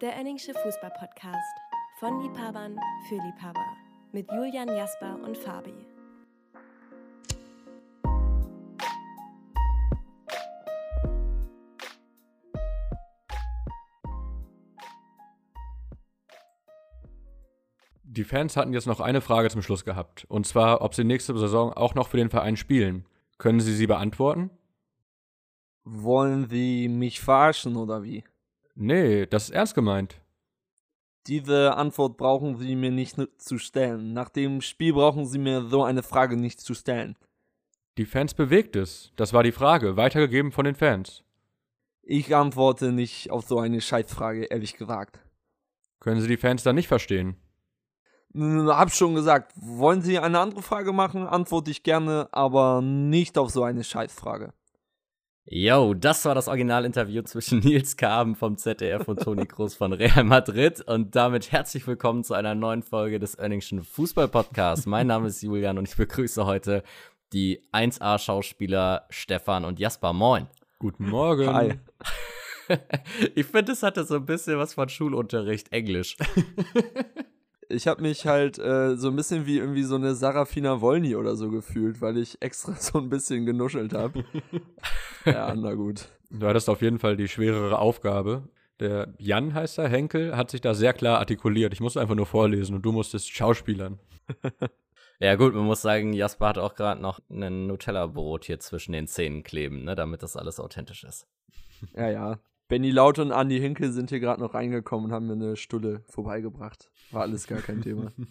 Der Enningsche Fußball-Podcast. Von Liebhabern für Liebhaber. Mit Julian Jasper und Fabi. Die Fans hatten jetzt noch eine Frage zum Schluss gehabt. Und zwar, ob sie nächste Saison auch noch für den Verein spielen. Können Sie sie beantworten? Wollen Sie mich verarschen oder wie? Nee, das ist ernst gemeint. Diese Antwort brauchen Sie mir nicht zu stellen. Nach dem Spiel brauchen Sie mir so eine Frage nicht zu stellen. Die Fans bewegt es. Das war die Frage, weitergegeben von den Fans. Ich antworte nicht auf so eine Scheißfrage, ehrlich gesagt. Können Sie die Fans dann nicht verstehen? Hab schon gesagt, wollen Sie eine andere Frage machen, antworte ich gerne, aber nicht auf so eine Scheißfrage. Yo, das war das Originalinterview zwischen Nils Kaben vom ZDF und Toni Kroos von Real Madrid. Und damit herzlich willkommen zu einer neuen Folge des Earningschen Fußball Podcasts. Mein Name ist Julian und ich begrüße heute die 1A-Schauspieler Stefan und Jasper. Moin. Guten Morgen. Hi. ich finde, es hatte so ein bisschen was von Schulunterricht, Englisch. ich habe mich halt äh, so ein bisschen wie irgendwie so eine Sarafina Wolny oder so gefühlt, weil ich extra so ein bisschen genuschelt habe. ja, na gut. Du hattest auf jeden Fall die schwerere Aufgabe. Der Jan heißt er, Henkel, hat sich da sehr klar artikuliert. Ich musste einfach nur vorlesen und du musstest schauspielern. ja, gut, man muss sagen, Jasper hat auch gerade noch ein Nutella-Brot hier zwischen den Zähnen kleben, ne, damit das alles authentisch ist. Ja, ja. Benny Laut und Andi Hinkel sind hier gerade noch reingekommen und haben mir eine Stulle vorbeigebracht. War alles gar kein Thema.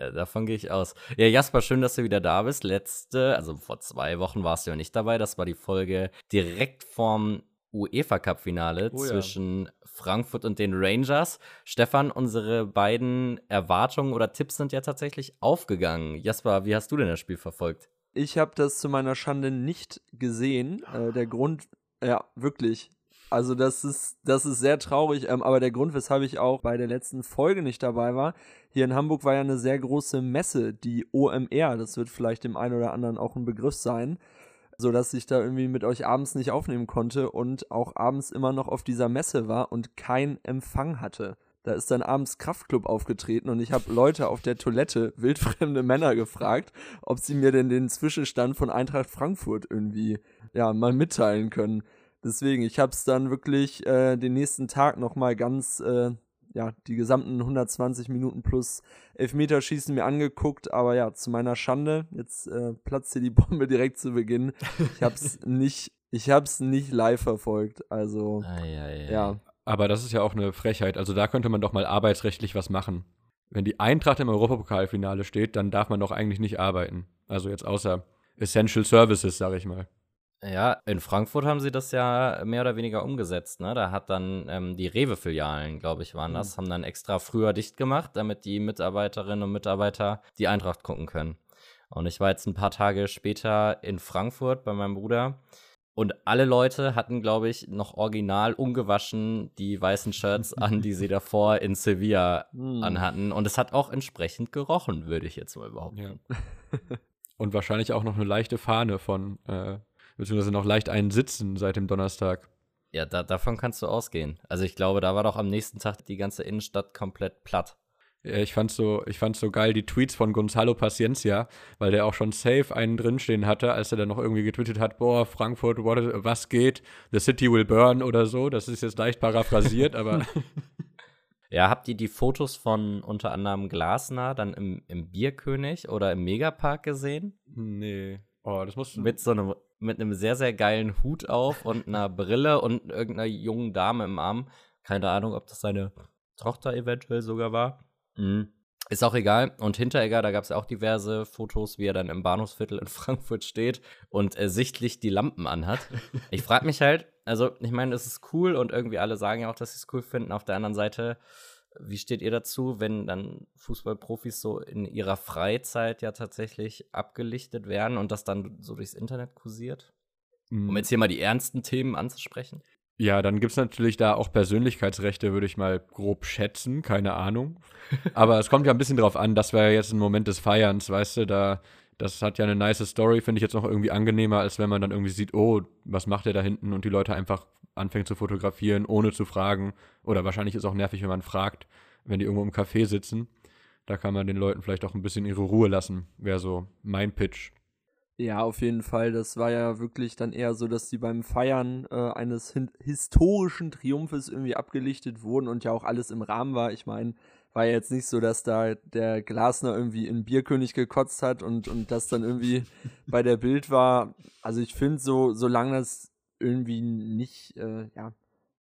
Ja, davon gehe ich aus. Ja, Jasper, schön, dass du wieder da bist. Letzte, also vor zwei Wochen warst du ja nicht dabei. Das war die Folge direkt vorm UEFA Cup Finale oh, zwischen ja. Frankfurt und den Rangers. Stefan, unsere beiden Erwartungen oder Tipps sind ja tatsächlich aufgegangen. Jasper, wie hast du denn das Spiel verfolgt? Ich habe das zu meiner Schande nicht gesehen. Äh, der Grund, ja, wirklich. Also das ist, das ist sehr traurig, ähm, aber der Grund, weshalb ich auch bei der letzten Folge nicht dabei war, hier in Hamburg war ja eine sehr große Messe, die OMR, das wird vielleicht dem einen oder anderen auch ein Begriff sein, so dass ich da irgendwie mit euch abends nicht aufnehmen konnte und auch abends immer noch auf dieser Messe war und kein Empfang hatte. Da ist dann abends Kraftclub aufgetreten und ich habe Leute auf der Toilette, wildfremde Männer, gefragt, ob sie mir denn den Zwischenstand von Eintracht Frankfurt irgendwie ja mal mitteilen können. Deswegen, ich habe es dann wirklich äh, den nächsten Tag nochmal ganz, äh, ja, die gesamten 120 Minuten plus Elfmeterschießen mir angeguckt. Aber ja, zu meiner Schande, jetzt äh, platzt hier die Bombe direkt zu Beginn. Ich habe es nicht, ich habe es nicht live verfolgt. Also, ei, ei, ei. ja. Aber das ist ja auch eine Frechheit. Also da könnte man doch mal arbeitsrechtlich was machen. Wenn die Eintracht im Europapokalfinale steht, dann darf man doch eigentlich nicht arbeiten. Also jetzt außer Essential Services, sage ich mal. Ja, in Frankfurt haben sie das ja mehr oder weniger umgesetzt. Ne? Da hat dann ähm, die Rewe-Filialen, glaube ich, waren das, mhm. haben dann extra früher dicht gemacht, damit die Mitarbeiterinnen und Mitarbeiter die Eintracht gucken können. Und ich war jetzt ein paar Tage später in Frankfurt bei meinem Bruder. Und alle Leute hatten, glaube ich, noch original ungewaschen die weißen Shirts an, die sie davor in Sevilla mm. anhatten. Und es hat auch entsprechend gerochen, würde ich jetzt mal behaupten. Ja. Und wahrscheinlich auch noch eine leichte Fahne von äh, beziehungsweise noch leicht einen sitzen seit dem Donnerstag. Ja, da, davon kannst du ausgehen. Also ich glaube, da war doch am nächsten Tag die ganze Innenstadt komplett platt. Ja, ich fand's so, ich fand's so geil, die Tweets von Gonzalo Paciencia, weil der auch schon safe einen drinstehen hatte, als er dann noch irgendwie getwittert hat, boah, Frankfurt, what, was geht? The city will burn oder so. Das ist jetzt leicht paraphrasiert, aber. Ja, habt ihr die Fotos von unter anderem Glasner dann im, im Bierkönig oder im Megapark gesehen? Nee. Oh, das muss mit so einem mit einem sehr sehr geilen Hut auf und einer Brille und irgendeiner jungen Dame im Arm. Keine Ahnung, ob das seine Tochter eventuell sogar war. Mhm. Ist auch egal. Und hinter Egger, da gab es auch diverse Fotos, wie er dann im Bahnhofsviertel in Frankfurt steht und äh, sichtlich die Lampen anhat. Ich frage mich halt, also ich meine, es ist cool und irgendwie alle sagen ja auch, dass sie es cool finden. Auf der anderen Seite wie steht ihr dazu, wenn dann Fußballprofis so in ihrer Freizeit ja tatsächlich abgelichtet werden und das dann so durchs Internet kursiert? Mhm. Um jetzt hier mal die ernsten Themen anzusprechen. Ja, dann gibt es natürlich da auch Persönlichkeitsrechte, würde ich mal grob schätzen, keine Ahnung. Aber es kommt ja ein bisschen darauf an, das wäre jetzt ein Moment des Feierns, weißt du, da Das hat ja eine nice Story, finde ich jetzt noch irgendwie angenehmer, als wenn man dann irgendwie sieht, oh, was macht der da hinten und die Leute einfach anfängt zu fotografieren, ohne zu fragen. Oder wahrscheinlich ist es auch nervig, wenn man fragt, wenn die irgendwo im Café sitzen. Da kann man den Leuten vielleicht auch ein bisschen ihre Ruhe lassen, wäre so mein Pitch. Ja, auf jeden Fall. Das war ja wirklich dann eher so, dass die beim Feiern äh, eines historischen Triumphes irgendwie abgelichtet wurden und ja auch alles im Rahmen war. Ich meine, war ja jetzt nicht so, dass da der Glasner irgendwie in Bierkönig gekotzt hat und, und das dann irgendwie bei der Bild war. Also ich finde so, solange das irgendwie nicht, äh, ja,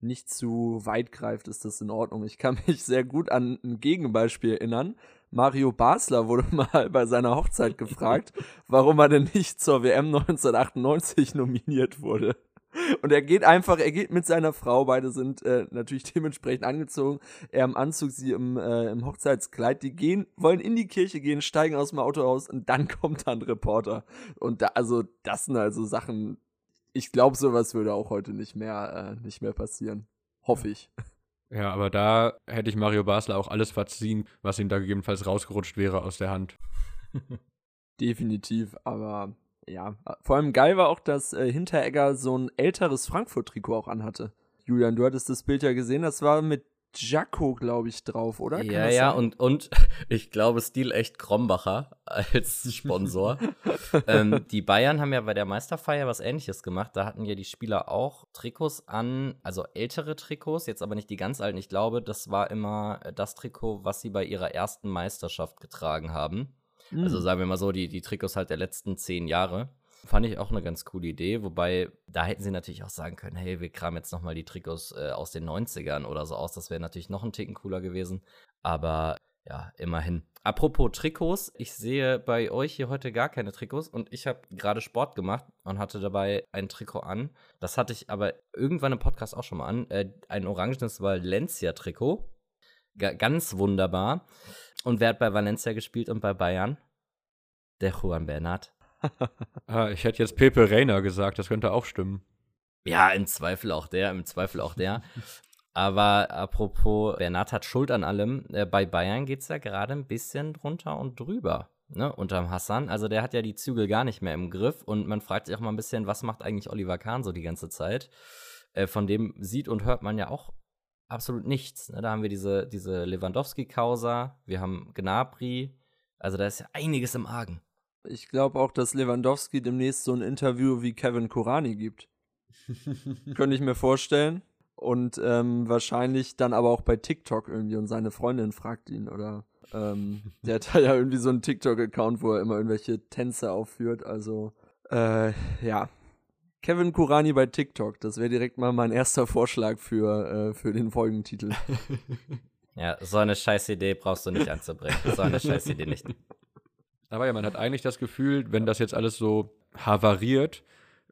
nicht zu weit greift, ist das in Ordnung. Ich kann mich sehr gut an ein Gegenbeispiel erinnern. Mario Basler wurde mal bei seiner Hochzeit gefragt, warum er denn nicht zur WM 1998 nominiert wurde. Und er geht einfach, er geht mit seiner Frau, beide sind äh, natürlich dementsprechend angezogen, er im Anzug, sie im, äh, im Hochzeitskleid, die gehen, wollen in die Kirche gehen, steigen aus dem Auto raus und dann kommt dann ein Reporter. Und da, also, das sind also Sachen, ich glaube, sowas würde auch heute nicht mehr, äh, nicht mehr passieren. Hoffe ich. Ja, aber da hätte ich Mario Basler auch alles verziehen, was ihm da gegebenenfalls rausgerutscht wäre aus der Hand. Definitiv, aber ja, vor allem geil war auch, dass äh, Hinteregger so ein älteres Frankfurt-Trikot auch anhatte. Julian, du hattest das Bild ja gesehen, das war mit Jacko, glaube ich, drauf, oder? Kann ja, ja, und, und ich glaube, Stil echt Krombacher als Sponsor. ähm, die Bayern haben ja bei der Meisterfeier was ähnliches gemacht. Da hatten ja die Spieler auch Trikots an, also ältere Trikots, jetzt aber nicht die ganz alten. Ich glaube, das war immer das Trikot, was sie bei ihrer ersten Meisterschaft getragen haben. Also mhm. Also sagen wir mal so, die, die Trikots halt der letzten zehn Jahre. Fand ich auch eine ganz coole Idee, wobei da hätten sie natürlich auch sagen können, hey, wir kramen jetzt nochmal die Trikots äh, aus den 90ern oder so aus. Das wäre natürlich noch ein Ticken cooler gewesen. Aber ja, immerhin. Apropos Trikots, ich sehe bei euch hier heute gar keine Trikots und ich habe gerade Sport gemacht und hatte dabei ein Trikot an. Das hatte ich aber irgendwann im Podcast auch schon mal an. Äh, ein orangenes Valencia-Trikot. Ganz wunderbar. Und wer hat bei Valencia gespielt und bei Bayern? Der Juan Bernat. ah, ich hätte jetzt Pepe Reina gesagt, das könnte auch stimmen. Ja, im Zweifel auch der, im Zweifel auch der. Aber apropos, Bernat hat Schuld an allem. Äh, bei Bayern geht es ja gerade ein bisschen drunter und drüber. Ne, unterm Hassan. Also der hat ja die Zügel gar nicht mehr im Griff und man fragt sich auch mal ein bisschen, was macht eigentlich Oliver Kahn so die ganze Zeit? Äh, von dem sieht und hört man ja auch absolut nichts. Ne? Da haben wir diese, diese Lewandowski-Causa, wir haben Gnabry. Also da ist ja einiges im Argen. Ich glaube auch, dass Lewandowski demnächst so ein Interview wie Kevin Kurani gibt. Könnte ich mir vorstellen. Und ähm, wahrscheinlich dann aber auch bei TikTok irgendwie und seine Freundin fragt ihn oder ähm, der hat ja irgendwie so einen TikTok-Account, wo er immer irgendwelche Tänze aufführt. Also äh, ja, Kevin Kurani bei TikTok, das wäre direkt mal mein erster Vorschlag für, äh, für den Folgentitel. ja, so eine scheiß Idee brauchst du nicht anzubringen. So eine scheiß Idee nicht. Aber ja, man hat eigentlich das Gefühl, wenn das jetzt alles so havariert,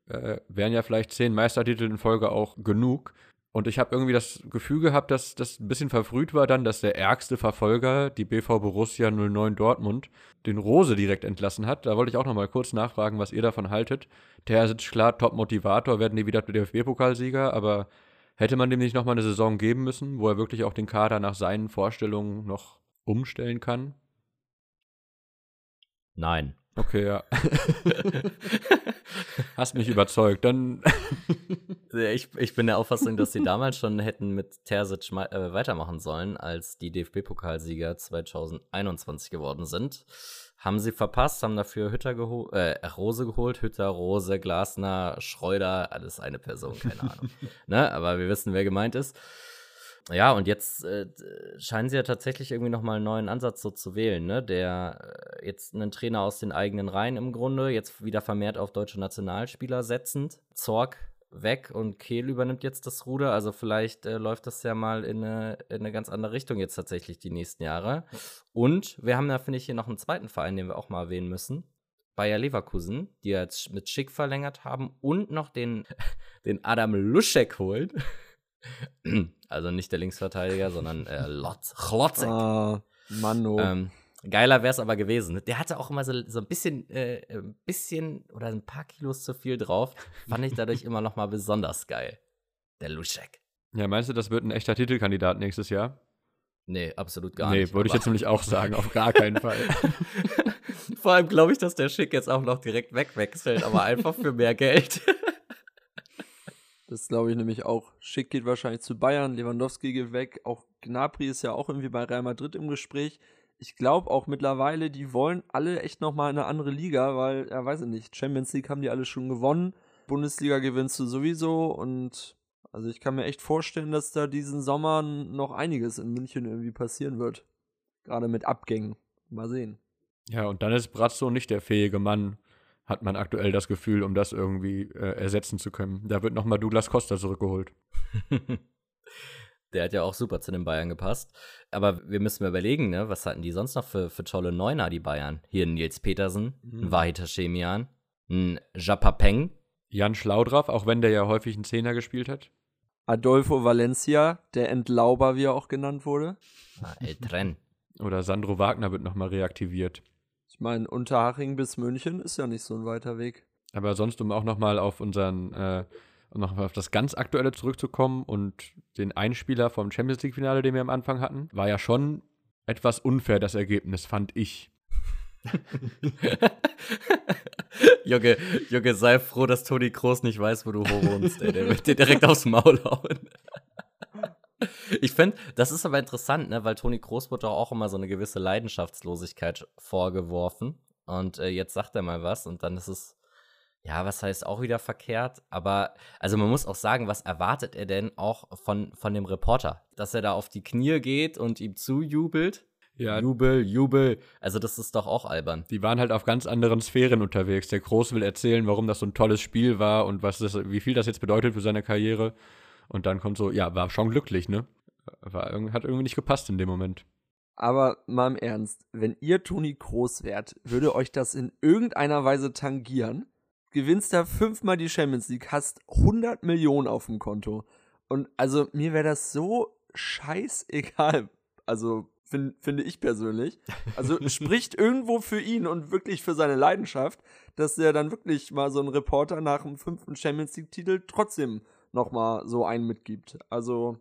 äh, wären ja vielleicht zehn Meistertitel in Folge auch genug. Und ich habe irgendwie das Gefühl gehabt, dass das ein bisschen verfrüht war dann, dass der ärgste Verfolger, die BV Borussia 09 Dortmund, den Rose direkt entlassen hat. Da wollte ich auch noch mal kurz nachfragen, was ihr davon haltet. Der ist klar Top-Motivator, werden die wieder DFB-Pokalsieger, aber hätte man dem nicht noch mal eine Saison geben müssen, wo er wirklich auch den Kader nach seinen Vorstellungen noch umstellen kann? Nein. Okay, ja. Hast mich überzeugt. Dann. ich, ich bin der Auffassung, dass sie damals schon hätten mit Terzic äh, weitermachen sollen, als die DFB-Pokalsieger 2021 geworden sind. Haben sie verpasst, haben dafür Hütter geholt, äh, Rose geholt, Hütter, Rose, Glasner, Schreuder, alles eine Person, keine Ahnung. ne? Aber wir wissen, wer gemeint ist. Ja, und jetzt äh, scheinen sie ja tatsächlich irgendwie nochmal einen neuen Ansatz so zu wählen, ne? Der äh, jetzt einen Trainer aus den eigenen Reihen im Grunde, jetzt wieder vermehrt auf deutsche Nationalspieler setzend. Zorg weg und Kehl übernimmt jetzt das Ruder. Also vielleicht äh, läuft das ja mal in eine, in eine ganz andere Richtung jetzt tatsächlich die nächsten Jahre. Und wir haben da, finde ich, hier noch einen zweiten Verein, den wir auch mal erwähnen müssen. Bayer Leverkusen, die jetzt mit Schick verlängert haben und noch den, den Adam Luschek holt. Also nicht der Linksverteidiger, sondern äh, Lotz, Chlotzek. Ah, Manno. Ähm, geiler wäre es aber gewesen. Der hatte auch immer so, so ein bisschen, äh, ein bisschen oder ein paar Kilos zu viel drauf. Fand ich dadurch immer noch mal besonders geil. Der Luschek. Ja, meinst du, das wird ein echter Titelkandidat nächstes Jahr? Nee, absolut gar nee, nicht. Nee, würde ich jetzt nämlich auch sagen, auf gar keinen Fall. Vor allem glaube ich, dass der Schick jetzt auch noch direkt wegwechselt, aber einfach für mehr Geld. Das glaube ich nämlich auch. Schick geht wahrscheinlich zu Bayern, Lewandowski geht weg. Auch Gnabry ist ja auch irgendwie bei Real Madrid im Gespräch. Ich glaube auch mittlerweile, die wollen alle echt nochmal in eine andere Liga, weil, ja, weiß ich nicht, Champions League haben die alle schon gewonnen. Bundesliga gewinnst du sowieso und also ich kann mir echt vorstellen, dass da diesen Sommer noch einiges in München irgendwie passieren wird. Gerade mit Abgängen. Mal sehen. Ja, und dann ist Brazzo nicht der fähige Mann, hat man aktuell das Gefühl, um das irgendwie äh, ersetzen zu können. Da wird nochmal Douglas Costa zurückgeholt. Der hat ja auch super zu den Bayern gepasst. Aber wir müssen mal überlegen, ne? was hatten die sonst noch für, für tolle Neuner, die Bayern? Hier ein Nils Petersen, mhm. ein Wahid Hashemian, ein Japapeng. Jan Schlaudraff, auch wenn der ja häufig einen Zehner gespielt hat. Adolfo Valencia, der Entlauber, wie er auch genannt wurde. Ah, El Tren. Oder Sandro Wagner wird nochmal reaktiviert. Meine, Unterhaching bis München ist ja nicht so ein weiter Weg. Aber sonst, um auch nochmal auf unseren, äh, noch auf das ganz Aktuelle zurückzukommen und den Einspieler vom Champions League-Finale, den wir am Anfang hatten, war ja schon etwas unfair, das Ergebnis, fand ich. Junge, Junge, sei froh, dass Toni Kroos nicht weiß, wo du wohnst, ey. Der wird dir direkt aufs Maul hauen. Ich finde, das ist aber interessant, ne, weil Toni Kroos wurde auch immer so eine gewisse Leidenschaftslosigkeit vorgeworfen. Und äh, jetzt sagt er mal was und dann ist es, ja, was heißt auch wieder verkehrt. Aber, also man muss auch sagen, was erwartet er denn auch von, von dem Reporter? Dass er da auf die Knie geht und ihm zujubelt? Ja. Jubel, Jubel. Also, das ist doch auch albern. Die waren halt auf ganz anderen Sphären unterwegs. Der Groß will erzählen, warum das so ein tolles Spiel war und was das, wie viel das jetzt bedeutet für seine Karriere. Und dann kommt so, ja, war schon glücklich, ne? War, hat irgendwie nicht gepasst in dem Moment. Aber mal im Ernst, wenn ihr Toni Groß wärt, würde euch das in irgendeiner Weise tangieren? Gewinnst da fünfmal die Champions League, hast 100 Millionen auf dem Konto. Und also mir wäre das so scheißegal. Also find, finde ich persönlich. Also spricht irgendwo für ihn und wirklich für seine Leidenschaft, dass er dann wirklich mal so ein Reporter nach dem fünften Champions League-Titel trotzdem nochmal so einen mitgibt. Also.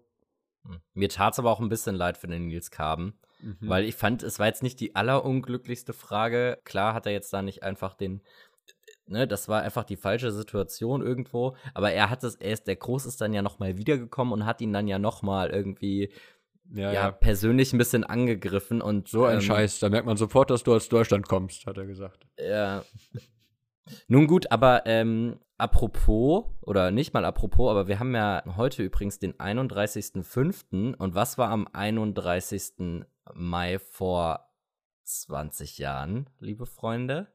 Hm. Mir tat es aber auch ein bisschen leid für den Nils Kaben. Mhm. Weil ich fand, es war jetzt nicht die allerunglücklichste Frage. Klar hat er jetzt da nicht einfach den, ne, das war einfach die falsche Situation irgendwo. Aber er hat es, er ist, der Groß ist dann ja nochmal wiedergekommen und hat ihn dann ja nochmal irgendwie ja, ja, persönlich ein bisschen angegriffen und so ein ähm, Scheiß, da merkt man sofort, dass du aus Deutschland kommst, hat er gesagt. Ja. Nun gut, aber ähm, apropos, oder nicht mal apropos, aber wir haben ja heute übrigens den 31.05. Und was war am 31. Mai vor 20 Jahren, liebe Freunde?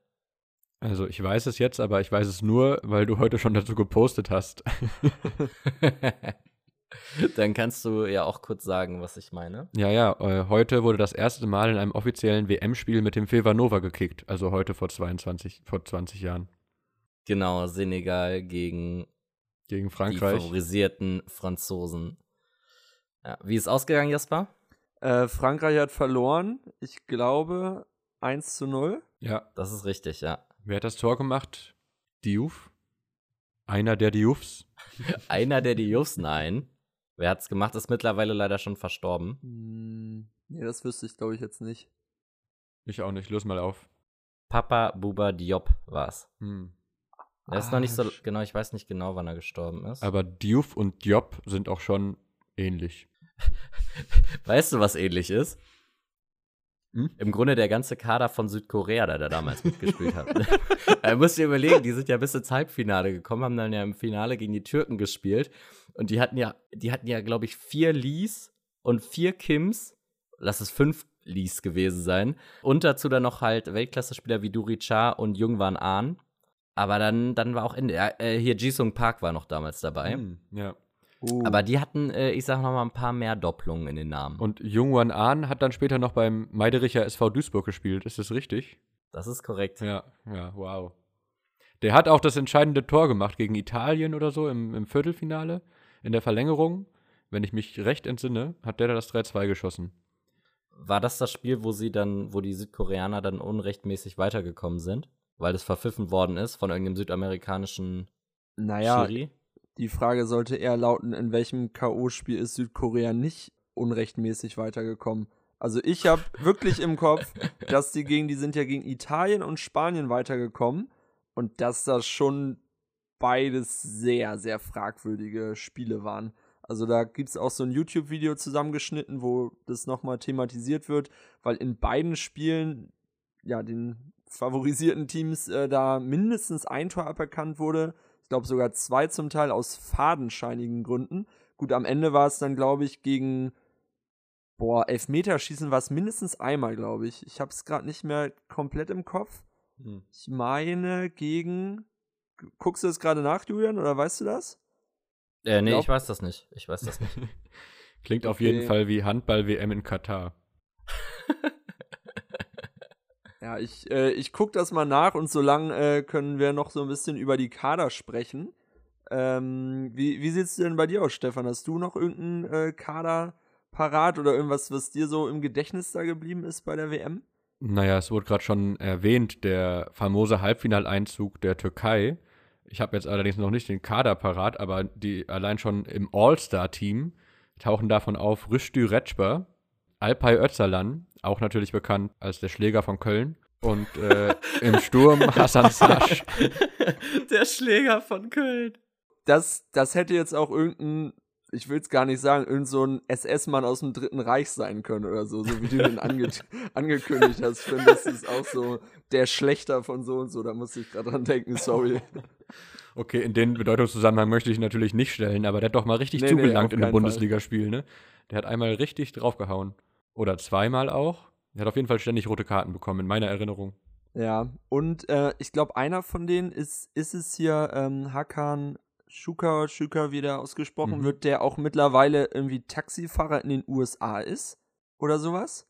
Also ich weiß es jetzt, aber ich weiß es nur, weil du heute schon dazu gepostet hast. Dann kannst du ja auch kurz sagen, was ich meine. Ja, ja, äh, heute wurde das erste Mal in einem offiziellen WM-Spiel mit dem Nova gekickt, also heute vor 22, vor 20 Jahren. Genau, Senegal gegen, gegen Frankreich. Die favorisierten Franzosen. Ja, wie ist ausgegangen, Jasper? Äh, Frankreich hat verloren, ich glaube 1 zu 0. Ja. Das ist richtig, ja. Wer hat das Tor gemacht? Diouf? Einer der Dioufs? Einer der Dioufs, nein. Wer hat's gemacht, ist mittlerweile leider schon verstorben. Hm, nee, das wüsste ich, glaube ich, jetzt nicht. Ich auch nicht. Löse mal auf. Papa Buba Diop war's. Hm. Er ist ah, noch nicht so genau, ich weiß nicht genau, wann er gestorben ist. Aber Diouf und Diop sind auch schon ähnlich. weißt du, was ähnlich ist? Hm? Im Grunde der ganze Kader von Südkorea, der da damals mitgespielt hat. er muss dir überlegen, die sind ja bis ins Halbfinale gekommen, haben dann ja im Finale gegen die Türken gespielt. Und die hatten ja, die hatten ja, glaube ich, vier Lees und vier Kims. Lass es fünf Lees gewesen sein. Und dazu dann noch halt Weltklasse-Spieler wie Duri Cha und Jungwan Ahn. Aber dann, dann war auch Ende. Äh, hier Jisung Park war noch damals dabei. Hm, ja. Uh. Aber die hatten, äh, ich sag noch mal, ein paar mehr Doppelungen in den Namen. Und Jungwan Ahn hat dann später noch beim Meidericher SV Duisburg gespielt. Ist das richtig? Das ist korrekt. Ja, ja, wow. Der hat auch das entscheidende Tor gemacht gegen Italien oder so im, im Viertelfinale. In der Verlängerung, wenn ich mich recht entsinne, hat der da das 3-2 geschossen. War das das Spiel, wo sie dann, wo die Südkoreaner dann unrechtmäßig weitergekommen sind? Weil das verpfiffen worden ist von irgendeinem südamerikanischen naja, Schiri? Die Frage sollte eher lauten, in welchem K.O.-Spiel ist Südkorea nicht unrechtmäßig weitergekommen? Also ich habe wirklich im Kopf, dass die gegen, die sind ja gegen Italien und Spanien weitergekommen und dass das schon beides sehr, sehr fragwürdige Spiele waren. Also da gibt es auch so ein YouTube-Video zusammengeschnitten, wo das nochmal thematisiert wird, weil in beiden Spielen ja den favorisierten Teams äh, da mindestens ein Tor aberkannt wurde. Ich glaube sogar zwei zum Teil aus fadenscheinigen Gründen. Gut, am Ende war es dann, glaube ich, gegen boah, Elfmeterschießen war es mindestens einmal, glaube ich. Ich habe es gerade nicht mehr komplett im Kopf. Hm. Ich meine gegen. Guckst du das gerade nach, Julian, oder weißt du das? Äh, nee, glaub, ich weiß das nicht. Ich weiß das nicht. Klingt okay. auf jeden Fall wie Handball-WM in Katar. ja, ich, äh, ich guck das mal nach und solange äh, können wir noch so ein bisschen über die Kader sprechen. Ähm, wie, wie sieht es denn bei dir aus, Stefan? Hast du noch irgendeinen äh, Kader parat oder irgendwas, was dir so im Gedächtnis da geblieben ist bei der WM? Naja, es wurde gerade schon erwähnt, der famose Halbfinaleinzug der Türkei. Ich habe jetzt allerdings noch nicht den Kader parat, aber die allein schon im All-Star-Team tauchen davon auf Rüştü Recber, Alpay Özalan, auch natürlich bekannt als der Schläger von Köln, und äh, im Sturm Hassan Sasch. Der Schläger von Köln. Das, das hätte jetzt auch irgendein, ich will es gar nicht sagen, irgend so ein SS-Mann aus dem Dritten Reich sein können oder so, so wie du den ange angekündigt hast. Ich finde, das ist auch so der Schlechter von so und so, da muss ich gerade dran denken, sorry. Okay, in den Bedeutungszusammenhang möchte ich natürlich nicht stellen, aber der hat doch mal richtig nee, zugelangt nee, in einem Bundesligaspiel, ne? Der hat einmal richtig draufgehauen. Oder zweimal auch. Er hat auf jeden Fall ständig rote Karten bekommen, in meiner Erinnerung. Ja, und äh, ich glaube, einer von denen ist, ist es hier ähm, Hakan Schuka, Schuka, wie der ausgesprochen mhm. wird, der auch mittlerweile irgendwie Taxifahrer in den USA ist oder sowas.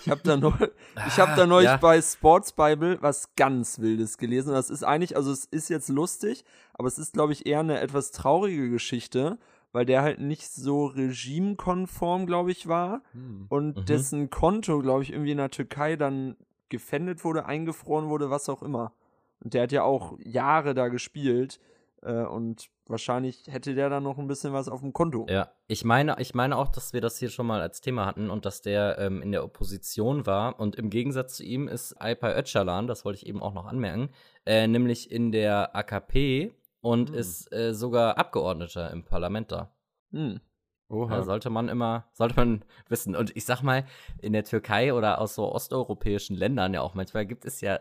Ich habe da, noch, ich hab da neulich ja. bei Sports Bible was ganz Wildes gelesen. Das ist eigentlich, also es ist jetzt lustig, aber es ist, glaube ich, eher eine etwas traurige Geschichte, weil der halt nicht so regimekonform, glaube ich, war hm. und mhm. dessen Konto, glaube ich, irgendwie in der Türkei dann gefändet wurde, eingefroren wurde, was auch immer. Und der hat ja auch Jahre da gespielt äh, und wahrscheinlich hätte der dann noch ein bisschen was auf dem Konto. Ja, ich meine, ich meine auch, dass wir das hier schon mal als Thema hatten und dass der ähm, in der Opposition war. Und im Gegensatz zu ihm ist Alpay Öcalan, das wollte ich eben auch noch anmerken, äh, nämlich in der AKP und hm. ist äh, sogar Abgeordneter im Parlament da. Hm. Oha. Da sollte man immer, sollte man wissen. Und ich sag mal, in der Türkei oder aus so osteuropäischen Ländern ja auch manchmal gibt es ja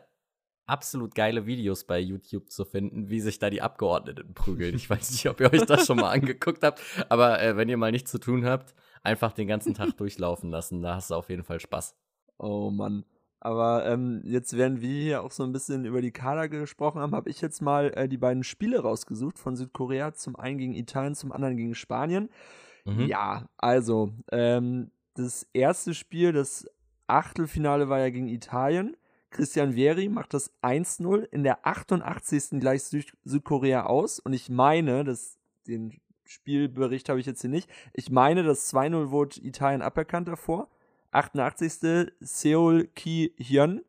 absolut geile Videos bei YouTube zu finden, wie sich da die Abgeordneten prügeln. Ich weiß nicht, ob ihr euch das schon mal angeguckt habt, aber äh, wenn ihr mal nichts zu tun habt, einfach den ganzen Tag durchlaufen lassen. Da hast du auf jeden Fall Spaß. Oh Mann. Aber ähm, jetzt, während wir hier auch so ein bisschen über die Kader gesprochen haben, habe ich jetzt mal äh, die beiden Spiele rausgesucht von Südkorea. Zum einen gegen Italien, zum anderen gegen Spanien. Mhm. Ja, also, ähm, das erste Spiel, das Achtelfinale war ja gegen Italien. Christian Vieri macht das 1-0 in der 88. gleich Süd Südkorea aus. Und ich meine, das, den Spielbericht habe ich jetzt hier nicht, ich meine, das 2-0 wurde Italien aberkannt davor. 88. Seoul Ki Hyun.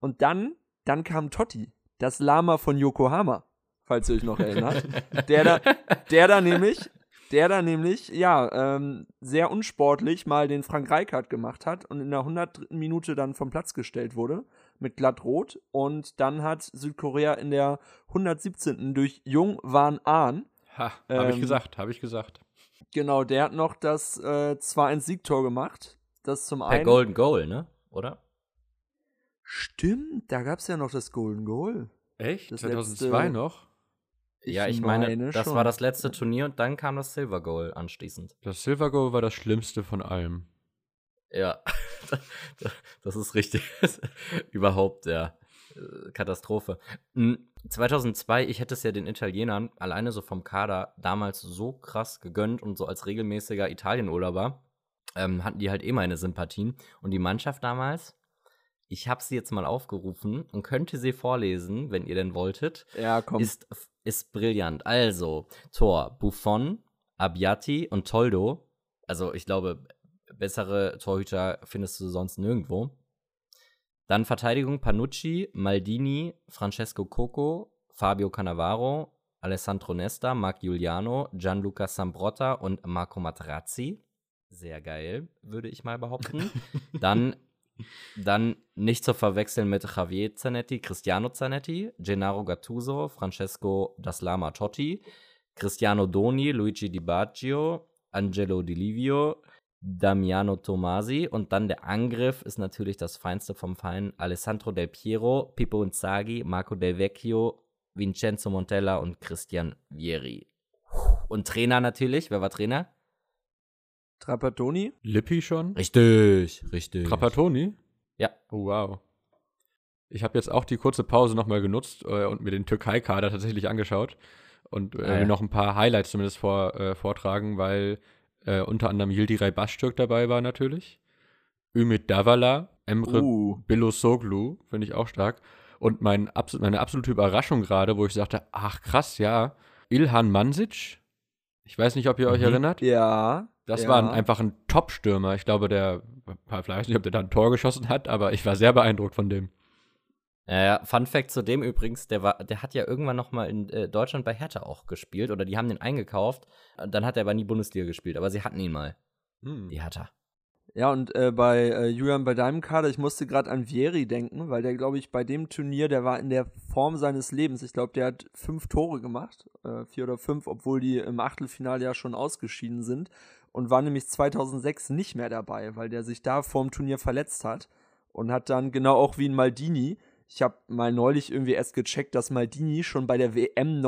Und dann, dann kam Totti, das Lama von Yokohama, falls ihr euch noch erinnert. der da, der da nämlich der da nämlich, ja, ähm, sehr unsportlich mal den Frank Reichardt gemacht hat und in der 103. Minute dann vom Platz gestellt wurde mit glattrot und dann hat Südkorea in der 117. durch Jung Wan Ahn. Ha, habe ähm, ich gesagt, habe ich gesagt. Genau, der hat noch das äh, 2-1-Siegtor gemacht. Das zum einen. Der Golden Goal, ne? Oder? Stimmt, da gab es ja noch das Golden Goal. Echt? Das 2002 letzte, noch? Ich ja, ich meine, meine das schon. war das letzte Turnier und dann kam das Silver Goal anschließend. Das Silver Goal war das Schlimmste von allem. Ja, das ist richtig. Überhaupt, ja. Äh, Katastrophe. 2002, hm, ich hätte es ja den Italienern alleine so vom Kader damals so krass gegönnt und so als regelmäßiger Italienurlauber ähm, hatten die halt eh meine Sympathien. Und die Mannschaft damals, ich habe sie jetzt mal aufgerufen und könnte sie vorlesen, wenn ihr denn wolltet. Ja, komm. Ist, ist brillant. Also, Tor Buffon, Abbiati und Toldo. Also, ich glaube, bessere Torhüter findest du sonst nirgendwo. Dann Verteidigung Panucci, Maldini, Francesco Coco, Fabio Cannavaro, Alessandro Nesta, Marc Giuliano, Gianluca Sambrotta und Marco Materazzi. Sehr geil, würde ich mal behaupten. dann, dann nicht zu verwechseln mit Javier Zanetti, Cristiano Zanetti, Gennaro Gattuso, Francesco Daslama Totti, Cristiano Doni, Luigi Di Baggio, Angelo Di Livio, Damiano Tomasi und dann der Angriff ist natürlich das Feinste vom Fein. Alessandro Del Piero, Pippo Inzaghi, Marco Del Vecchio, Vincenzo Montella und Christian Vieri. Und Trainer natürlich. Wer war Trainer? Trapattoni? Lippi schon? Richtig, richtig. Trapattoni? Ja. Oh, wow. Ich habe jetzt auch die kurze Pause nochmal genutzt äh, und mir den Türkei-Kader tatsächlich angeschaut und äh, Ah, ja. noch ein paar Highlights zumindest vor, äh, vortragen, weil äh, unter anderem Yildiray Baştürk dabei war natürlich. Ümit Davala, Emre Uh. Bilosoglu, finde ich auch stark. Und mein, meine absolute Überraschung gerade, wo ich sagte, ach krass, ja, Ilhan Mansic. Ich weiß nicht, ob ihr euch Mhm. erinnert. Ja. Das ja. war ein, einfach ein Top-Stürmer. Ich glaube, der, ich weiß nicht, ob der da ein Tor geschossen hat, aber ich war sehr beeindruckt von dem. Ja, ja, Fun Fact zu dem übrigens, der war, der hat ja irgendwann noch mal in äh, Deutschland bei Hertha auch gespielt oder die haben den eingekauft. Dann hat er aber nie Bundesliga gespielt, aber sie hatten ihn mal, die Hertha. Ja, und äh, bei äh, Julian, bei deinem Kader, ich musste gerade an Vieri denken, weil der, glaube ich, bei dem Turnier, der war in der Form seines Lebens. Ich glaube, der hat fünf Tore gemacht, äh, vier oder fünf, obwohl die im Achtelfinale ja schon ausgeschieden sind. Und war nämlich 2006 nicht mehr dabei, weil der sich da vorm Turnier verletzt hat. Und hat dann, genau auch wie ein Maldini, ich habe mal neulich irgendwie erst gecheckt, dass Maldini schon bei der WM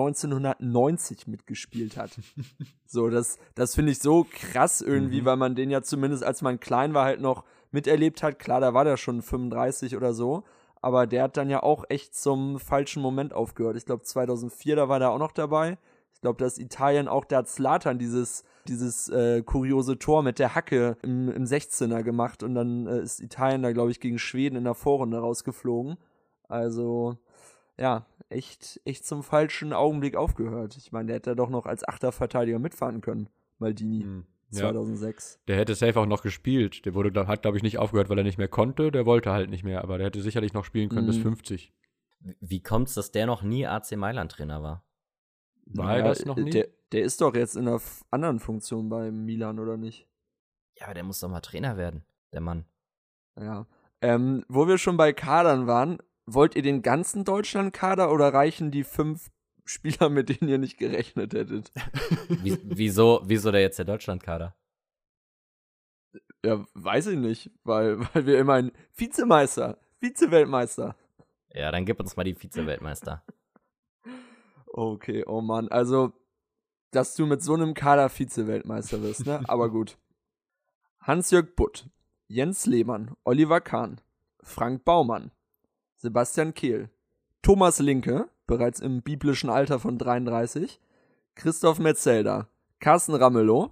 1990 mitgespielt hat. so, das, das finde ich so krass irgendwie, Mhm. weil man den ja zumindest, als man klein war, halt noch miterlebt hat. Klar, da war der schon 35 oder so. Aber der hat dann ja auch echt zum falschen Moment aufgehört. Ich glaube, 2004, da war der auch noch dabei. Ich glaube, dass Italien auch, da hat Zlatan dieses, dieses äh, kuriose Tor mit der Hacke im, im 16er gemacht und dann äh, ist Italien da, glaube ich, gegen Schweden in der Vorrunde rausgeflogen. Also, ja, echt, echt zum falschen Augenblick aufgehört. Ich meine, der hätte doch noch als Achterverteidiger mitfahren können, Maldini, Hm. Ja, 2006. der hätte safe auch noch gespielt. Der wurde, hat, glaube ich, nicht aufgehört, weil er nicht mehr konnte. Der wollte halt nicht mehr, aber der hätte sicherlich noch spielen können bis Mhm. 50. Wie- Wie kommt's, dass der noch nie AC Mailand Trainer war? War er das noch nie? Der, der ist doch jetzt in einer anderen Funktion bei Milan, oder nicht? Ja, aber der muss doch mal Trainer werden, der Mann. Ja. Ähm, wo wir schon bei Kadern waren, wollt ihr den ganzen Deutschland-Kader oder reichen die fünf Spieler, mit denen ihr nicht gerechnet hättet? Wie, wieso, wieso der jetzt der Deutschlandkader? Ja, weiß ich nicht, weil, weil wir immerhin Vizemeister, Vize-Weltmeister. Ja, dann gib uns mal die Vize-Weltmeister. Okay, oh Mann, also, dass du mit so einem Kader Vize-Weltmeister wirst, ne? Aber gut. Hans-Jörg Butt, Jens Lehmann, Oliver Kahn, Frank Baumann, Sebastian Kehl, Thomas Linke, bereits im biblischen Alter von 33, Christoph Metzelder, Carsten Ramelow,